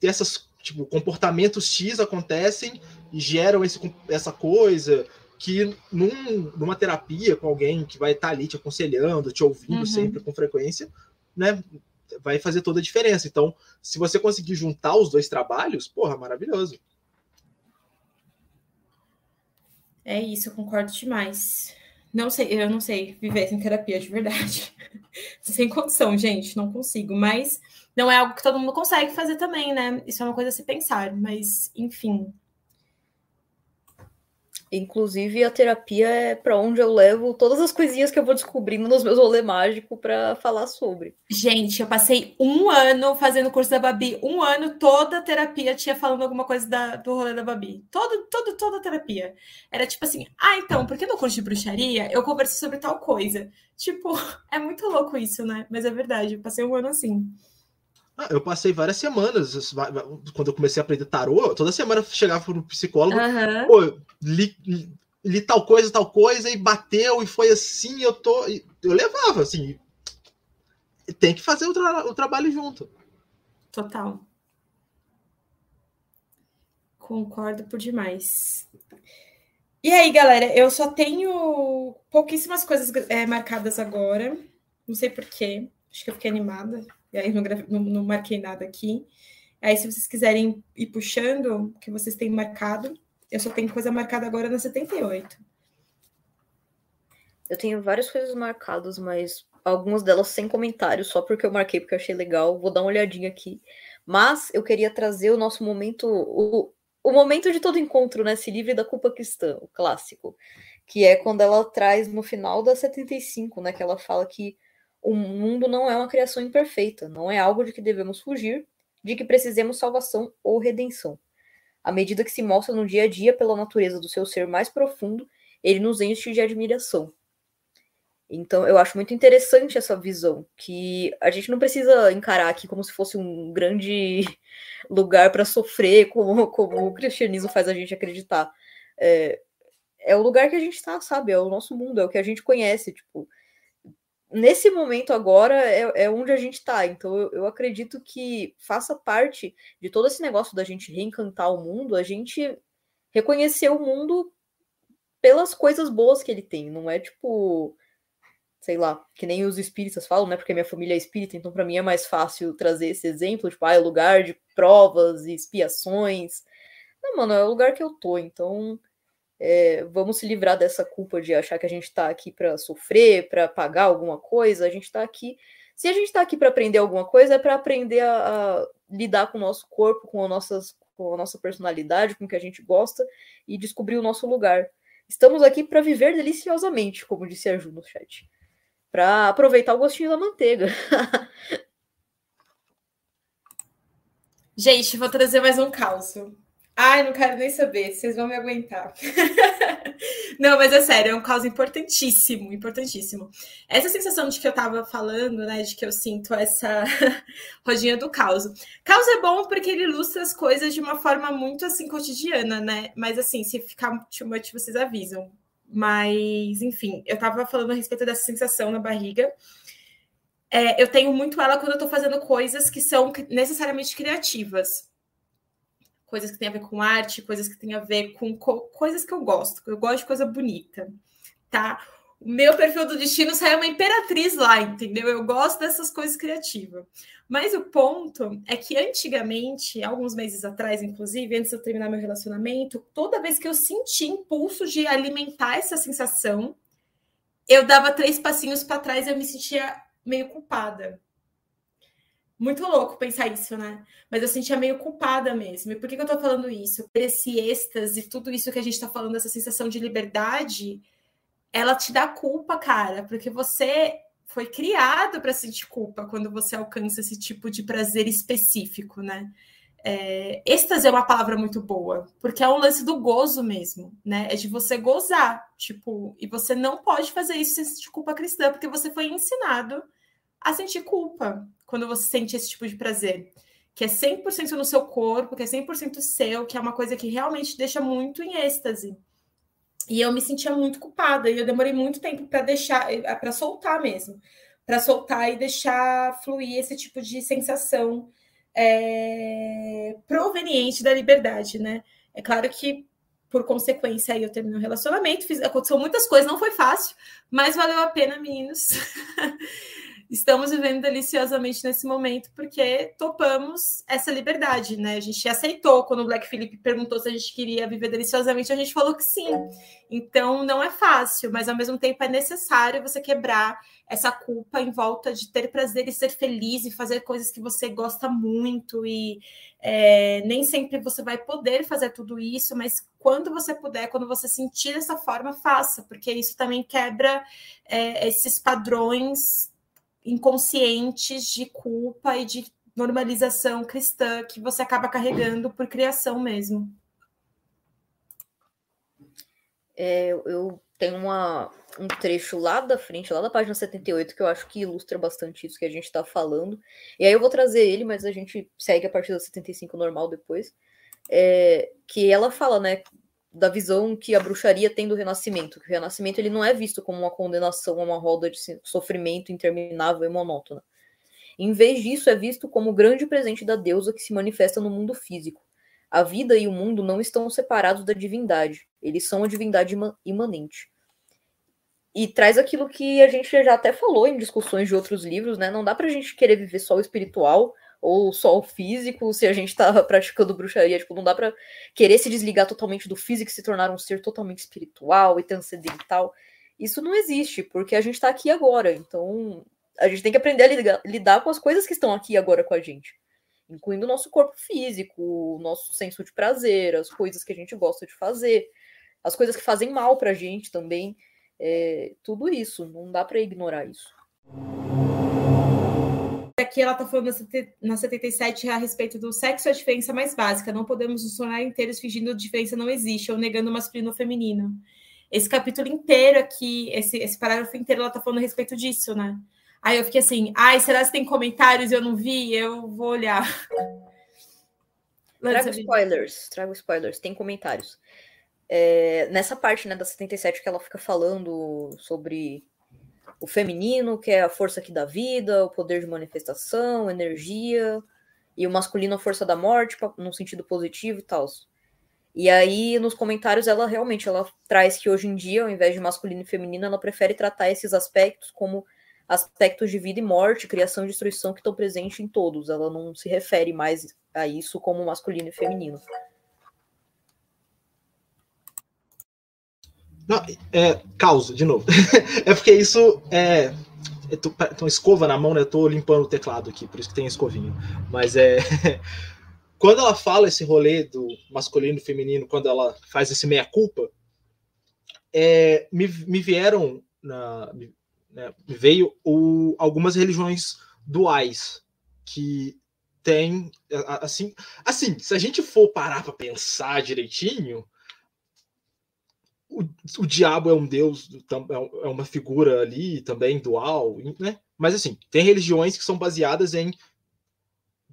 ter essas tipo, comportamentos X acontecem e geram esse, essa coisa que num, numa terapia com alguém que vai estar tá ali te aconselhando, te ouvindo uhum. sempre com frequência, né? Vai fazer toda a diferença. Então, se você conseguir juntar os dois trabalhos, porra, maravilhoso. É isso, eu concordo demais. Não sei, eu não sei viver sem terapia de verdade. sem condição, gente, não consigo. Mas não é algo que todo mundo consegue fazer também, né? Isso é uma coisa a se pensar. Mas, enfim, Inclusive, a terapia é para onde eu levo todas as coisinhas que eu vou descobrindo nos meus rolê mágico para falar sobre. Gente, eu passei um ano fazendo curso da Babi. Um ano, toda a terapia tinha falando alguma coisa da, do rolê da Babi. Todo, todo, toda a terapia. Era tipo assim, ah, então, porque no curso de bruxaria eu conversei sobre tal coisa? Tipo, é muito louco isso, né? Mas é verdade, eu passei um ano assim. Ah, eu passei várias semanas, quando eu comecei a aprender tarô, toda semana eu chegava pro psicólogo, uhum. pô, li, li, tal coisa, tal coisa, e bateu, e foi assim, eu tô. Eu levava, assim. Tem que fazer o, tra o trabalho junto. Total. Concordo por demais. E aí, galera, eu só tenho pouquíssimas coisas é, marcadas agora. Não sei porquê. Acho que eu fiquei animada. E aí não, não, não marquei nada aqui. Aí, se vocês quiserem ir puxando o que vocês têm marcado, eu só tenho coisa marcada agora na 78. Eu tenho várias coisas marcadas, mas algumas delas sem comentários, só porque eu marquei, porque eu achei legal. Vou dar uma olhadinha aqui. Mas eu queria trazer o nosso momento, o, o momento de todo encontro, né? Se livre da culpa cristã, o clássico. Que é quando ela traz no final da 75, né? Que ela fala que o mundo não é uma criação imperfeita, não é algo de que devemos fugir, de que precisemos salvação ou redenção. À medida que se mostra no dia a dia pela natureza do seu ser mais profundo, ele nos enche de admiração. Então, eu acho muito interessante essa visão, que a gente não precisa encarar aqui como se fosse um grande lugar para sofrer, como, como o cristianismo faz a gente acreditar. É, é o lugar que a gente está, sabe? É o nosso mundo, é o que a gente conhece. Tipo, nesse momento agora é, é onde a gente está. Então eu, eu, acredito que faça parte de todo esse negócio da gente reencantar o mundo, a gente reconhecer o mundo pelas coisas boas que ele tem. Não é tipo, sei lá, que nem os espíritas falam, né? Porque minha família é espírita, então para mim é mais fácil trazer esse exemplo, tipo, ah, é lugar de provas e expiações. Não, mano, é o lugar que eu tô, então é, vamos se livrar dessa culpa de achar que a gente está aqui para sofrer, para pagar alguma coisa. A gente está aqui. Se a gente está aqui para aprender alguma coisa, é para aprender a, a, lidar com o nosso corpo, com, nossas, com a nossa personalidade, com o que a gente gosta e descobrir o nosso lugar. Estamos aqui para viver deliciosamente, como disse a Ju no chat. Para aproveitar o gostinho da manteiga. gente, vou trazer mais um caos. Ai, não quero nem saber, vocês vão me aguentar. não, mas é sério, é um caso importantíssimo, importantíssimo. Essa sensação de que eu tava falando, né, de que eu sinto essa rodinha do caos. Caos é bom porque ele ilustra as coisas de uma forma muito, assim, cotidiana, né? Mas, assim, se ficar too vocês avisam. Mas, enfim, eu tava falando a respeito dessa sensação na barriga. É, eu tenho muito ela quando eu tô fazendo coisas que são necessariamente criativas coisas que têm a ver com arte, coisas que têm a ver com co coisas que eu gosto. Eu gosto de coisa bonita, tá? O meu perfil do destino sai uma imperatriz lá, entendeu? Eu gosto dessas coisas criativas. Mas o ponto é que antigamente, alguns meses atrás, inclusive, antes de eu terminar meu relacionamento, toda vez que eu senti impulso de alimentar essa sensação, eu dava três passinhos para trás e eu me sentia meio culpada. Muito louco pensar isso, né? Mas eu sentia meio culpada mesmo. E por que, que eu tô falando isso? Esse êxtase, tudo isso que a gente tá falando, essa sensação de liberdade, ela te dá culpa, cara, porque você foi criado para sentir culpa quando você alcança esse tipo de prazer específico, né? É, êxtase é uma palavra muito boa, porque é um lance do gozo mesmo, né? É de você gozar, tipo, e você não pode fazer isso sem sentir culpa cristã, porque você foi ensinado a sentir culpa quando você sente esse tipo de prazer, que é 100% no seu corpo, que é 100% seu, que é uma coisa que realmente deixa muito em êxtase. E eu me sentia muito culpada, e eu demorei muito tempo para deixar, eh, para soltar mesmo, para soltar e deixar fluir esse tipo de sensação é, proveniente da liberdade, né? É claro que por consequência, aí eu terminei um relacionamento, fiz, aconteceu muitas coisas, não foi fácil, mas valeu a pena, meninos. Estamos vivendo deliciosamente nesse momento porque topamos essa liberdade, né? A gente aceitou quando o Black Philip perguntou se a gente queria viver deliciosamente, a gente falou que sim. Então não é fácil, mas ao mesmo tempo é necessário você quebrar essa culpa em volta de ter prazer e ser feliz e fazer coisas que você gosta muito e é, nem sempre você vai poder fazer tudo isso, mas quando você puder, quando você sentir dessa forma, faça, porque isso também quebra é, esses padrões inconscientes de culpa e de normalização cristã que você acaba carregando por criação mesmo. É, eu tenho uma, um trecho lá da frente, lá da página 78, que eu acho que ilustra bastante isso que a gente está falando. E aí eu vou trazer ele, mas a gente segue a partir da 75 normal depois. É, que ela fala, né, da visão que a bruxaria tem do renascimento, que o renascimento ele não é visto como uma condenação a uma roda de sofrimento interminável e monótona. Em vez disso, é visto como o grande presente da deusa que se manifesta no mundo físico. A vida e o mundo não estão separados da divindade, eles são a divindade imanente e traz aquilo que a gente já até falou em discussões de outros livros, né? Não dá pra gente querer viver só o espiritual ou só o físico se a gente tá praticando bruxaria. Tipo, não dá pra querer se desligar totalmente do físico e se tornar um ser totalmente espiritual e transcendental. Isso não existe, porque a gente tá aqui agora. Então, a gente tem que aprender a lidar, lidar com as coisas que estão aqui agora com a gente. Incluindo o nosso corpo físico, o nosso senso de prazer, as coisas que a gente gosta de fazer, as coisas que fazem mal pra gente também. É, tudo isso, não dá para ignorar isso. Aqui ela está falando na 77 a respeito do sexo é a diferença mais básica. Não podemos nos tornar inteiros fingindo que diferença não existe ou negando o masculino ou feminino. Esse capítulo inteiro aqui, esse, esse parágrafo inteiro, ela está falando a respeito disso, né? Aí eu fiquei assim, ai, será que tem comentários? Eu não vi, eu vou olhar. Trago spoilers, trago spoilers, tem comentários. É, nessa parte né, da 77 que ela fica falando sobre o feminino, que é a força que dá vida, o poder de manifestação, energia, e o masculino a força da morte, no sentido positivo e tal. E aí, nos comentários, ela realmente ela traz que hoje em dia, ao invés de masculino e feminino, ela prefere tratar esses aspectos como aspectos de vida e morte, criação e destruição que estão presentes em todos. Ela não se refere mais a isso como masculino e feminino. Não, é, causa, de novo. é porque isso é. Tô, então, escova na mão, né? Eu tô limpando o teclado aqui, por isso que tem escovinho. Mas é. quando ela fala esse rolê do masculino e feminino, quando ela faz esse meia-culpa, é, me, me vieram. Na, me, né, veio o, algumas religiões duais que tem assim assim se a gente for parar para pensar direitinho o, o diabo é um deus, é, é uma figura ali também dual, né? Mas assim, tem religiões que são baseadas em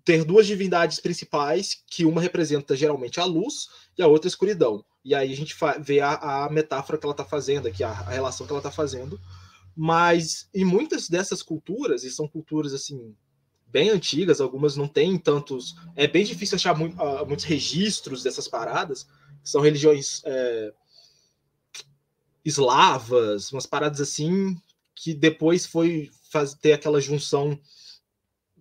ter duas divindades principais, que uma representa geralmente a luz e a outra a escuridão. E aí a gente vê a, a metáfora que ela está fazendo aqui, a, a, relação que ela está fazendo. Mas em muitas dessas culturas, e são culturas assim bem antigas, algumas não têm tantos. É bem difícil achar muito, uh, muitos registros dessas paradas. São religiões é, eslavas, umas paradas assim, que depois foi ter aquela junção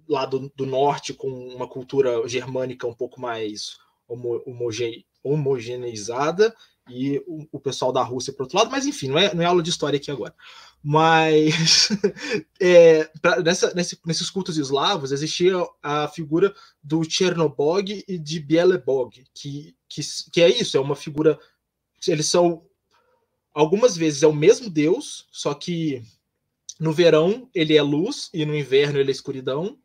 lá do, do, norte com uma cultura germânica um pouco mais homo, homoge, homogeneizada e o, o, pessoal da Rússia para outro lado, mas enfim, não é, não é aula de história aqui agora. Mas é, pra, nessa, nesse, nesses cultos eslavos existia a figura do Chernobog e de Bielebog, que, que, que é isso, é uma figura. Eles são Algumas vezes é o mesmo Deus, só que no verão ele é luz e no inverno ele é escuridão.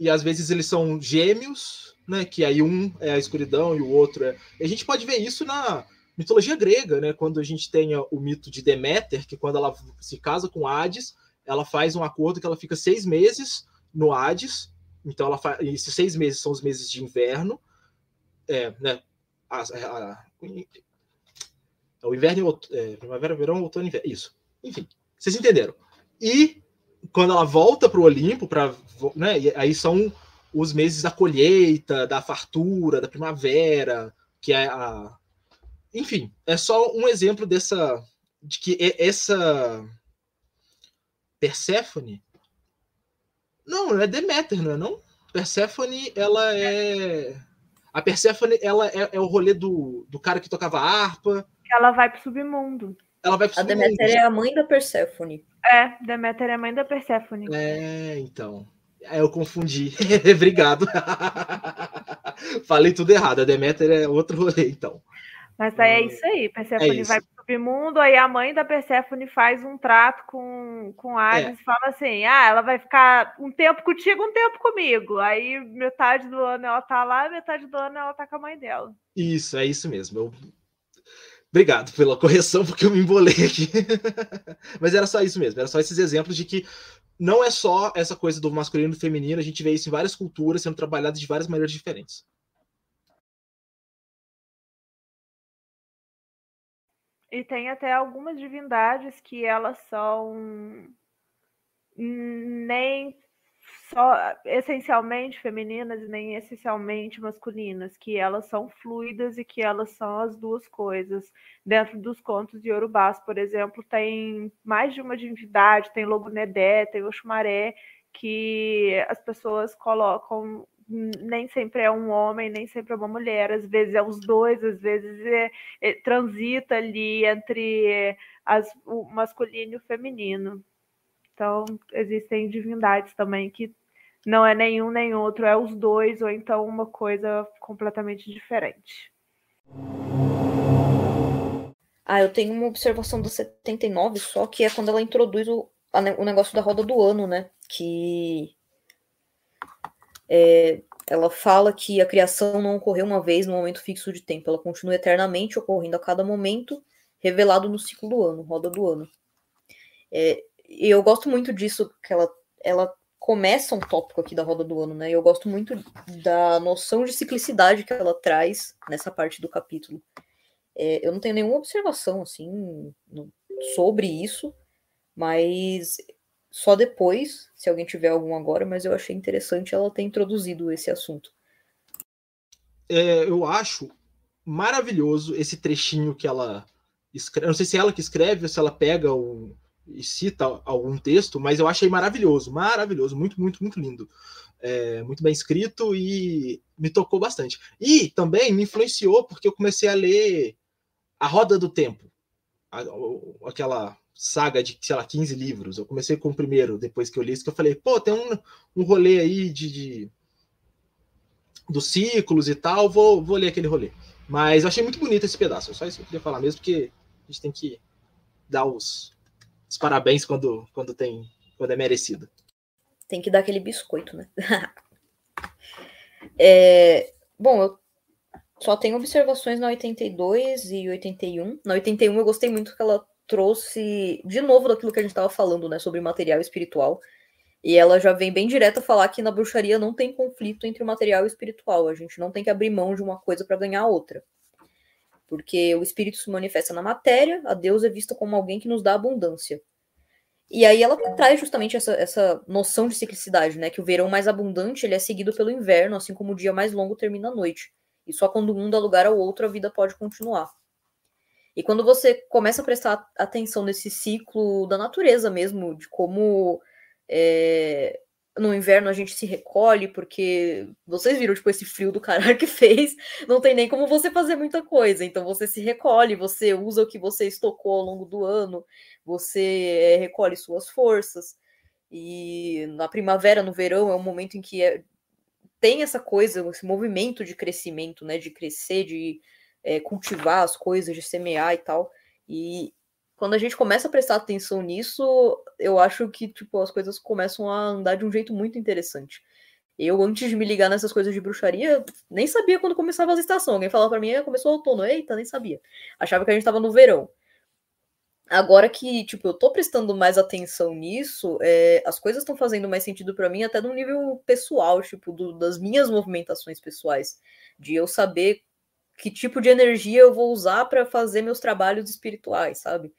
E às vezes eles são gêmeos, né? Que aí um é a escuridão e o outro é. E a gente pode ver isso na mitologia grega, né? Quando a gente tem o mito de Deméter, que quando ela se casa com Hades, ela faz um acordo que ela fica seis meses no Hades. Então ela faz. Esses seis meses são os meses de inverno. É, né? A, a, é o inverno é, primavera, verão, outono inverno. Isso. Enfim, vocês entenderam. E quando ela volta para o Olimpo, para né, aí são os meses da colheita, da fartura, da primavera, que é a. Enfim, é só um exemplo dessa. de que essa. Perséfone. Não, é Deméter, não é não? Perséfone, ela é. A Perséfone, ela é, é, o rolê do, do cara que tocava harpa. Ela vai pro submundo. Ela vai pro a submundo. A Deméter é a mãe da Perséfone. É, Deméter é a mãe da Perséfone. É, então. É, eu confundi. Obrigado. Falei tudo errado. A Deméter é outro rolê, então. Mas aí é isso aí. Perséfone é vai pro submundo, aí a mãe da Perséfone faz um trato com, com Hades é. e fala assim: ah, ela vai ficar um tempo contigo, um tempo comigo. Aí metade do ano ela tá lá, metade do ano ela tá com a mãe dela. Isso, é isso mesmo. Eu... Obrigado pela correção, porque eu me embolei aqui. Mas era só isso mesmo, era só esses exemplos de que não é só essa coisa do masculino e do feminino, a gente vê isso em várias culturas sendo trabalhado de várias maneiras diferentes. E tem até algumas divindades que elas são nem só essencialmente femininas e nem essencialmente masculinas, que elas são fluidas e que elas são as duas coisas. Dentro dos contos de Yorubás, por exemplo, tem mais de uma divindade, tem Logunedé, tem Oxumaré, que as pessoas colocam nem sempre é um homem, nem sempre é uma mulher, às vezes é os dois, às vezes é, é, transita ali entre as, o masculino e o feminino. Então, existem divindades também que não é nenhum nem outro, é os dois, ou então uma coisa completamente diferente. Ah, eu tenho uma observação do 79 só, que é quando ela introduz o, o negócio da roda do ano, né? Que é, ela fala que a criação não ocorreu uma vez no momento fixo de tempo, ela continua eternamente ocorrendo a cada momento, revelado no ciclo do ano, roda do ano. É, e eu gosto muito disso, que ela, ela começa um tópico aqui da roda do ano, né? Eu gosto muito da noção de ciclicidade que ela traz nessa parte do capítulo. É, eu não tenho nenhuma observação, assim, sobre isso, mas só depois, se alguém tiver algum agora, mas eu achei interessante ela ter introduzido esse assunto. É, eu acho maravilhoso esse trechinho que ela escreve. Eu não sei se é ela que escreve ou se ela pega o, e cita algum texto, mas eu achei maravilhoso, maravilhoso, muito, muito, muito lindo. É, muito bem escrito e me tocou bastante. E também me influenciou porque eu comecei a ler A Roda do Tempo, aquela saga de, sei lá, 15 livros. Eu comecei com o primeiro, depois que eu li isso, que eu falei, pô, tem um, um rolê aí de, de dos ciclos e tal, vou, vou ler aquele rolê. Mas eu achei muito bonito esse pedaço, só isso que eu queria falar mesmo, porque a gente tem que dar os, os parabéns quando, quando tem quando é merecido. Tem que dar aquele biscoito, né? é, bom, eu só tenho observações na 82 e 81. Na 81 eu gostei muito que ela trouxe de novo daquilo que a gente estava falando, né, sobre material espiritual. E ela já vem bem direto a falar que na bruxaria não tem conflito entre o material e o espiritual. A gente não tem que abrir mão de uma coisa para ganhar outra. Porque o espírito se manifesta na matéria, a Deus é vista como alguém que nos dá abundância. E aí ela traz justamente essa, essa noção de ciclicidade, né? Que o verão mais abundante ele é seguido pelo inverno, assim como o dia mais longo termina à noite. E só quando um dá lugar ao outro a vida pode continuar. E quando você começa a prestar atenção nesse ciclo da natureza mesmo, de como é, no inverno a gente se recolhe, porque vocês viram, tipo, esse frio do caralho que fez, não tem nem como você fazer muita coisa. Então você se recolhe, você usa o que você estocou ao longo do ano, você é, recolhe suas forças. E na primavera, no verão, é um momento em que é, tem essa coisa, esse movimento de crescimento, né? De crescer, de é, cultivar as coisas, de semear e tal. E quando a gente começa a prestar atenção nisso, eu acho que tipo, as coisas começam a andar de um jeito muito interessante. Eu, antes de me ligar nessas coisas de bruxaria, nem sabia quando começava as estações. Alguém falava para mim, ah, começou o outono. Eita, nem sabia. Achava que a gente estava no verão. Agora que, tipo, eu tô prestando mais atenção nisso, é, as coisas estão fazendo mais sentido para mim até no nível pessoal, tipo, do, das minhas movimentações pessoais. De eu saber que tipo de energia eu vou usar para fazer meus trabalhos espirituais, sabe?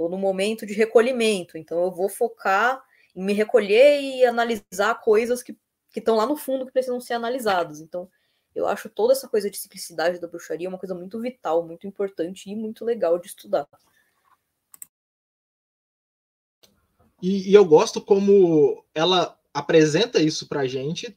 Estou no momento de recolhimento, então eu vou focar em me recolher e analisar coisas que estão lá no fundo que precisam ser analisados. Então, eu acho toda essa coisa de ciclicidade da bruxaria uma coisa muito vital, muito importante e muito legal de estudar. E, e eu gosto como ela apresenta isso pra gente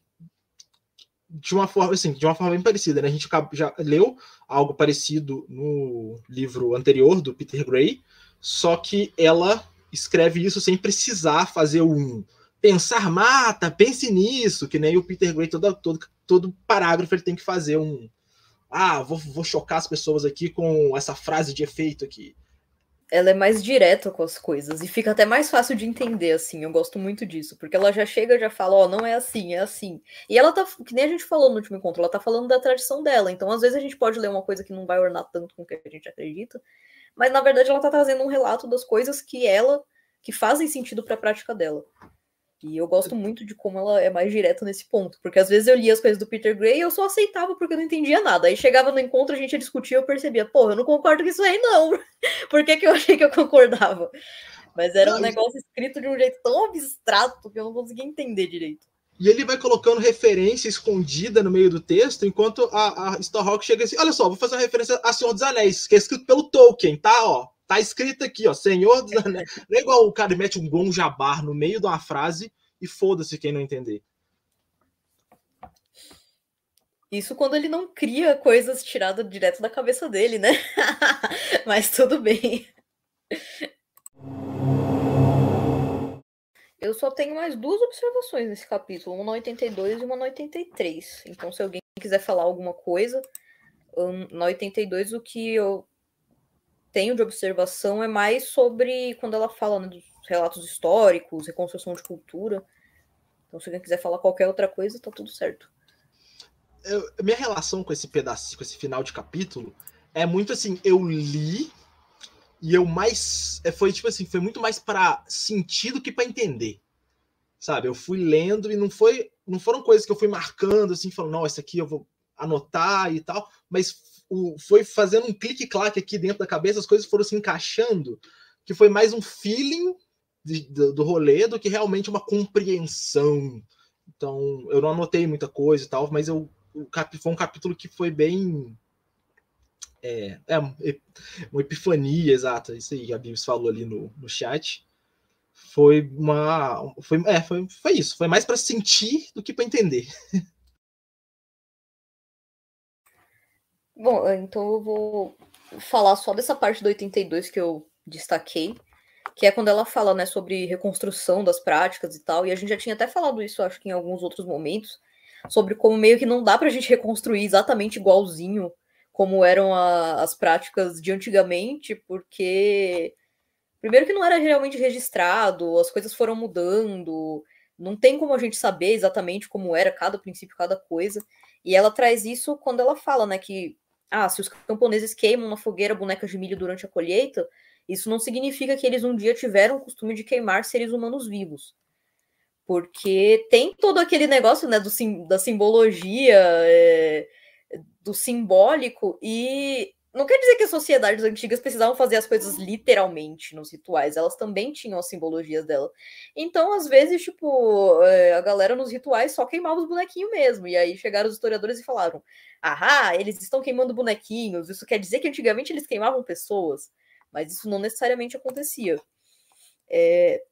de uma forma assim, de uma forma bem parecida, né? A gente já leu algo parecido no livro anterior do Peter Gray, só que ela escreve isso sem precisar fazer um pensar mata, pense nisso, que nem o Peter Gray todo, todo, todo parágrafo ele tem que fazer um ah, vou, vou chocar as pessoas aqui com essa frase de efeito aqui. Ela é mais direta com as coisas e fica até mais fácil de entender, assim. Eu gosto muito disso, porque ela já chega já fala, ó, oh, não é assim, é assim. E ela tá, que nem a gente falou no último encontro, ela tá falando da tradição dela. Então, às vezes, a gente pode ler uma coisa que não vai ornar tanto com o que a gente acredita, mas na verdade ela tá trazendo um relato das coisas que ela, que fazem sentido para a prática dela. E eu gosto muito de como ela é mais direta nesse ponto, porque às vezes eu lia as coisas do Peter Gray e eu só aceitava porque eu não entendia nada. Aí chegava no encontro, a gente ia discutir eu percebia, porra, eu não concordo com isso aí, não. Por que, que eu achei que eu concordava? Mas era um negócio escrito de um jeito tão abstrato que eu não conseguia entender direito. E ele vai colocando referência escondida no meio do texto, enquanto a, a Starhawk chega assim: olha só, vou fazer uma referência a Senhor dos Anéis, que é escrito pelo Tolkien, tá? Ó, Tá escrito aqui, ó, Senhor dos Anéis. Não é igual o cara mete um bom jabar no meio de uma frase e foda-se quem não entender. Isso quando ele não cria coisas tiradas direto da cabeça dele, né? Mas tudo bem. Eu só tenho mais duas observações nesse capítulo, uma no 82 e uma no 83. Então, se alguém quiser falar alguma coisa, um, no 82 o que eu tenho de observação é mais sobre quando ela fala né, dos relatos históricos, reconstrução de cultura. Então, se alguém quiser falar qualquer outra coisa, tá tudo certo. Eu, minha relação com esse pedaço, com esse final de capítulo, é muito assim, eu li e eu mais é, foi tipo assim, foi muito mais para sentir do que para entender. Sabe? Eu fui lendo e não foi não foram coisas que eu fui marcando assim, falando, não, essa aqui eu vou anotar e tal, mas o, foi fazendo um clique-claque aqui dentro da cabeça, as coisas foram se encaixando, que foi mais um feeling de, do, do rolê do que realmente uma compreensão. Então, eu não anotei muita coisa e tal, mas eu, o cap, foi um capítulo que foi bem. É, é uma epifania, exata, isso aí, a Bibs falou ali no, no chat. Foi uma. Foi, é, foi, foi isso. Foi mais para sentir do que para entender. Bom, então eu vou falar só dessa parte do 82 que eu destaquei, que é quando ela fala, né, sobre reconstrução das práticas e tal, e a gente já tinha até falado isso, acho que em alguns outros momentos, sobre como meio que não dá pra gente reconstruir exatamente igualzinho como eram a, as práticas de antigamente, porque primeiro que não era realmente registrado, as coisas foram mudando, não tem como a gente saber exatamente como era cada princípio, cada coisa. E ela traz isso quando ela fala, né, que ah, se os camponeses queimam na fogueira bonecas de milho durante a colheita, isso não significa que eles um dia tiveram o costume de queimar seres humanos vivos. Porque tem todo aquele negócio né, do, da simbologia, é, do simbólico, e não quer dizer que as sociedades antigas precisavam fazer as coisas literalmente nos rituais, elas também tinham as simbologias dela. Então, às vezes, tipo, é, a galera nos rituais só queimava os bonequinhos mesmo. E aí chegaram os historiadores e falaram: ah, eles estão queimando bonequinhos, isso quer dizer que antigamente eles queimavam pessoas. Mas isso não necessariamente acontecia. É...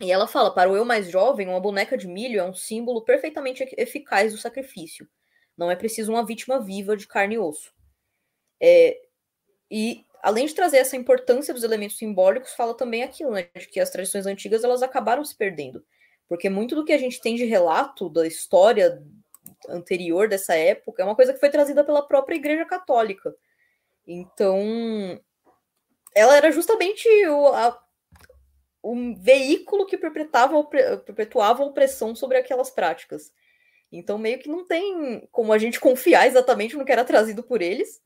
E ela fala: para o eu mais jovem, uma boneca de milho é um símbolo perfeitamente eficaz do sacrifício. Não é preciso uma vítima viva de carne e osso. É, e além de trazer essa importância dos elementos simbólicos, fala também aquilo, né, de que as tradições antigas elas acabaram se perdendo, porque muito do que a gente tem de relato da história anterior dessa época é uma coisa que foi trazida pela própria Igreja Católica. Então, ela era justamente o, a, veículo que perpetuava, perpetuava a opressão sobre aquelas práticas. Então, meio que não tem como a gente confiar exatamente no que era trazido por eles,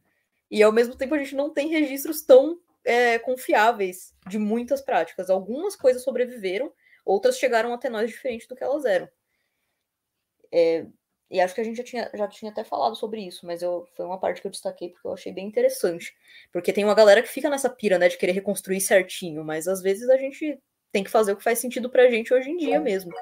e ao mesmo tempo a gente não tem registros tão é, confiáveis de muitas práticas. Algumas coisas sobreviveram, outras chegaram até nós diferente do que elas eram. É, e acho que a gente já tinha, já tinha até falado sobre isso, mas eu, foi uma parte que eu destaquei porque eu achei bem interessante. Porque tem uma galera que fica nessa pira, né, de querer reconstruir certinho, mas às vezes a gente tem que fazer o que faz sentido pra gente hoje em dia mesmo.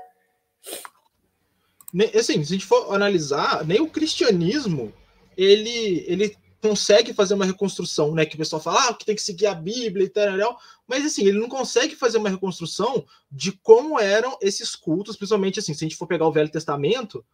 Assim, se a gente for analisar, nem o cristianismo ele, ele consegue fazer uma reconstrução, né? Que o pessoal fala ah, que tem que seguir a Bíblia e tal, mas assim, ele não consegue fazer uma reconstrução de como eram esses cultos, principalmente assim, se a gente for pegar o Velho Testamento,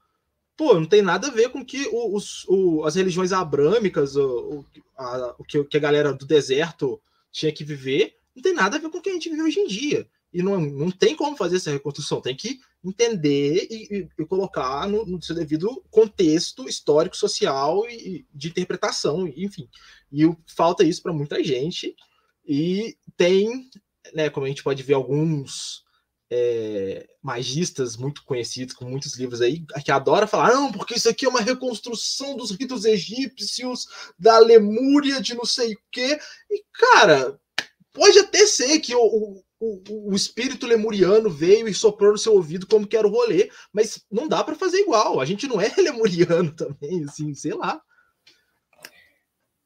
pô, não tem nada a ver com que os, o, as religiões abrâmicas, o, a, o que a galera do deserto tinha que viver, não tem nada a ver com o que a gente vive hoje em dia. E não, não tem como fazer essa reconstrução, tem que entender e, e, e colocar no, no, seu devido contexto histórico, social e de interpretação, enfim. E falta isso para muita gente. E tem, né, como a gente pode ver, alguns é, magistas muito conhecidos, com muitos livros aí, que adora falar, não, porque isso aqui é uma reconstrução dos ritos egípcios, da Lemúria, de não sei o quê. E, cara, pode até ser que o, o, o, espírito lemuriano veio e soprou no seu ouvido como que era o rolê, mas não dá para fazer igual. A gente não é lemuriano também, assim, sei lá.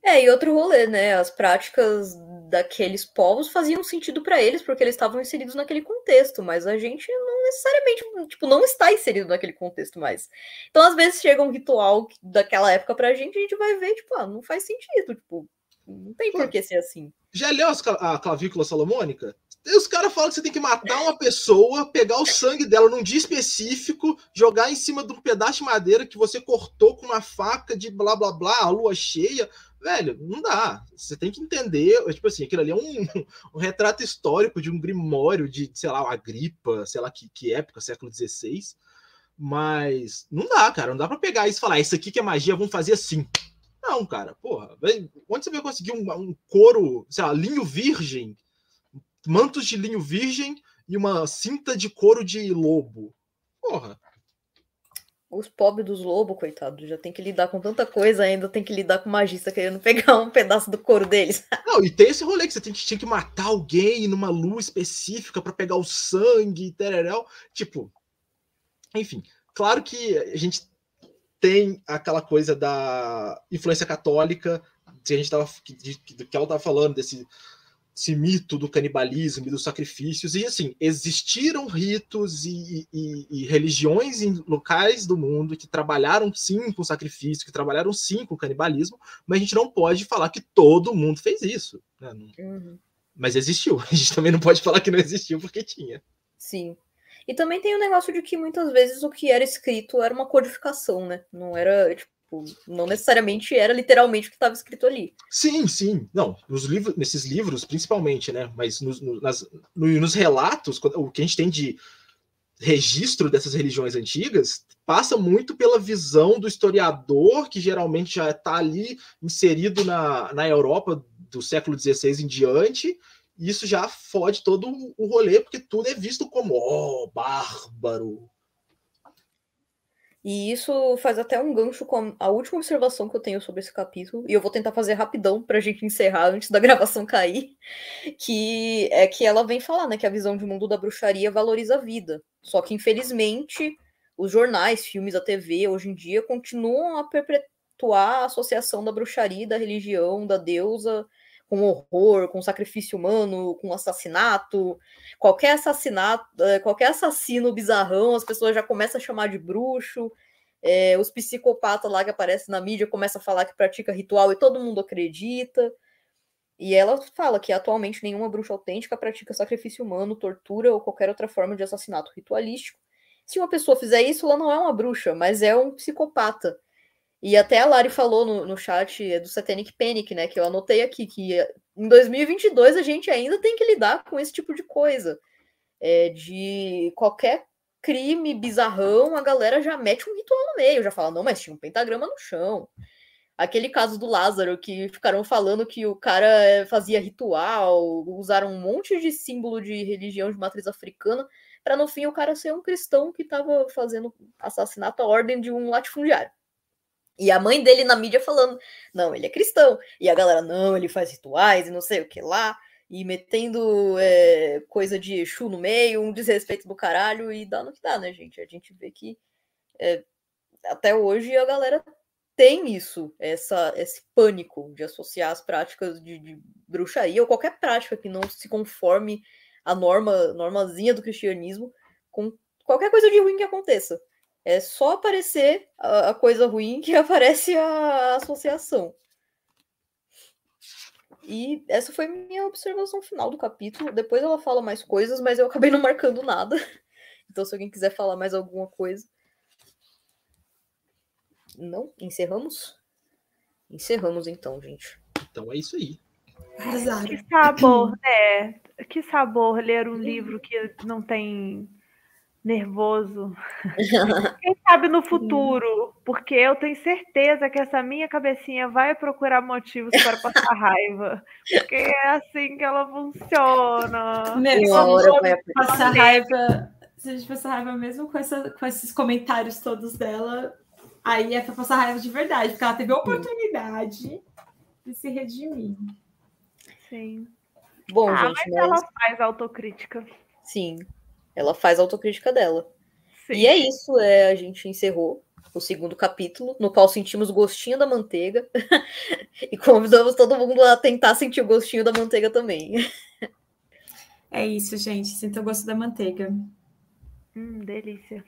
É, e outro rolê, né? As práticas daqueles povos faziam sentido para eles porque eles estavam inseridos naquele contexto, mas a gente não necessariamente, tipo, não está inserido naquele contexto mais. Então, às vezes chega um ritual daquela época pra gente, a gente vai ver, tipo, ah, não faz sentido, tipo, não tem por que ser assim. Já leu a clavícula salomônica? Os caras falam que você tem que matar uma pessoa, pegar o sangue dela num dia específico, jogar em cima de um pedaço de madeira que você cortou com uma faca de blá blá blá, a lua cheia. Velho, não dá. Você tem que entender. Tipo assim, aquilo ali é um, um retrato histórico de um grimório de, sei lá, uma gripa, sei lá que, que época, século XVI. Mas não dá, cara. Não dá para pegar isso e falar, isso aqui que é magia, vamos fazer assim. Não, cara, porra. Onde você vai conseguir um, um couro, sei lá, linho virgem mantos de linho virgem e uma cinta de couro de lobo. Porra. Os pobres dos lobos, coitados, já tem que lidar com tanta coisa ainda, tem que lidar com magista querendo pegar um pedaço do couro deles. Não, e tem esse rolê que você tem que, tinha que matar alguém numa lua específica para pegar o sangue e tereréu. Tipo, enfim, claro que a gente tem aquela coisa da influência católica, que a gente tava, que, que ela tava falando, desse esse mito do canibalismo e dos sacrifícios. E assim, existiram ritos e, e, e, religiões em locais do mundo que trabalharam sim com sacrifício, que trabalharam sim com canibalismo, mas a gente não pode falar que todo mundo fez isso. Né? Uhum. Mas existiu. A gente também não pode falar que não existiu porque tinha. Sim. E também tem o negócio de que muitas vezes o que era escrito era uma codificação, né? Não era, tipo, Tipo, não necessariamente era literalmente o que estava escrito ali. Sim, sim. Não, nos livros, nesses livros, principalmente, né? Mas nos, nas, nos relatos, o que a gente tem de registro dessas religiões antigas passa muito pela visão do historiador, que geralmente já está ali inserido na, na Europa do século XVI em diante, e isso já fode todo o rolê, porque tudo é visto como, oh, bárbaro, e isso faz até um gancho com a última observação que eu tenho sobre esse capítulo, e eu vou tentar fazer rapidão para a gente encerrar antes da gravação cair, que é que ela vem falar, né, que a visão de mundo da bruxaria valoriza a vida. Só que, infelizmente, os jornais, filmes, a TV, hoje em dia, continuam a perpetuar a associação da bruxaria, da religião, da deusa, com horror, com sacrifício humano, com assassinato. Qualquer assassinato, eh, qualquer assassino bizarrão, as pessoas já começam a chamar de bruxo. É, os psicopatas lá que aparecem na mídia começam a falar que pratica ritual e todo mundo acredita. E ela fala que atualmente nenhuma bruxa autêntica pratica sacrifício humano, tortura ou qualquer outra forma de assassinato ritualístico. Se uma pessoa fizer isso, ela não é uma bruxa, mas é um psicopata. E até a Lari falou no, no chat é do Satanic Panic, né? Que eu anotei aqui, que em 2022 a gente ainda tem que lidar com esse tipo de coisa. É, de qualquer crime bizarrão, a galera já mete um ritual no meio, já fala, não, mas tinha um pentagrama no chão. Aquele caso do Lázaro, que ficaram falando que o cara é, fazia ritual, usaram um monte de símbolo de religião de matriz africana, para no fim o cara ser um cristão que estava fazendo assassinato à ordem de um latifundiário. E a mãe dele na mídia falando, não, ele é cristão. E a galera, não, ele faz rituais e não sei o que lá. E metendo é, coisa de Exu no meio, um desrespeito do caralho. E dá no que dá, né, gente? A gente vê que é, até hoje a galera tem isso, essa, esse pânico de associar as práticas de, de bruxaria ou qualquer prática que não se conforme à norma, normazinha do cristianismo com qualquer coisa de ruim que aconteça. É só aparecer a, a coisa ruim que aparece a associação. E essa foi minha observação final do capítulo. Depois ela fala mais coisas, mas eu acabei não marcando nada. Então, se alguém quiser falar mais alguma coisa. Não? Encerramos? Encerramos então, gente. Então é isso aí. Que sabor, né? Que sabor ler um livro que não tem nervoso. Quem sabe no futuro, porque eu tenho certeza que essa minha cabecinha vai procurar motivos para passar raiva. Porque é assim que ela funciona. Meu, Uma hora vai passar raiva. Se a gente passar raiva mesmo com, essa, com esses comentários todos dela, aí é pra passar raiva de verdade, porque ela teve a oportunidade de se redimir. Sim. Bom, ah, gente, mas mas... ela faz autocrítica. sim, ela faz a autocrítica dela. Sim. E é isso, é, a gente encerrou o segundo capítulo, no qual sentimos o gostinho da manteiga. e convidamos todo mundo a tentar sentir o gostinho da manteiga também. É isso, gente. Sinta o gosto da manteiga. Hum, delícia.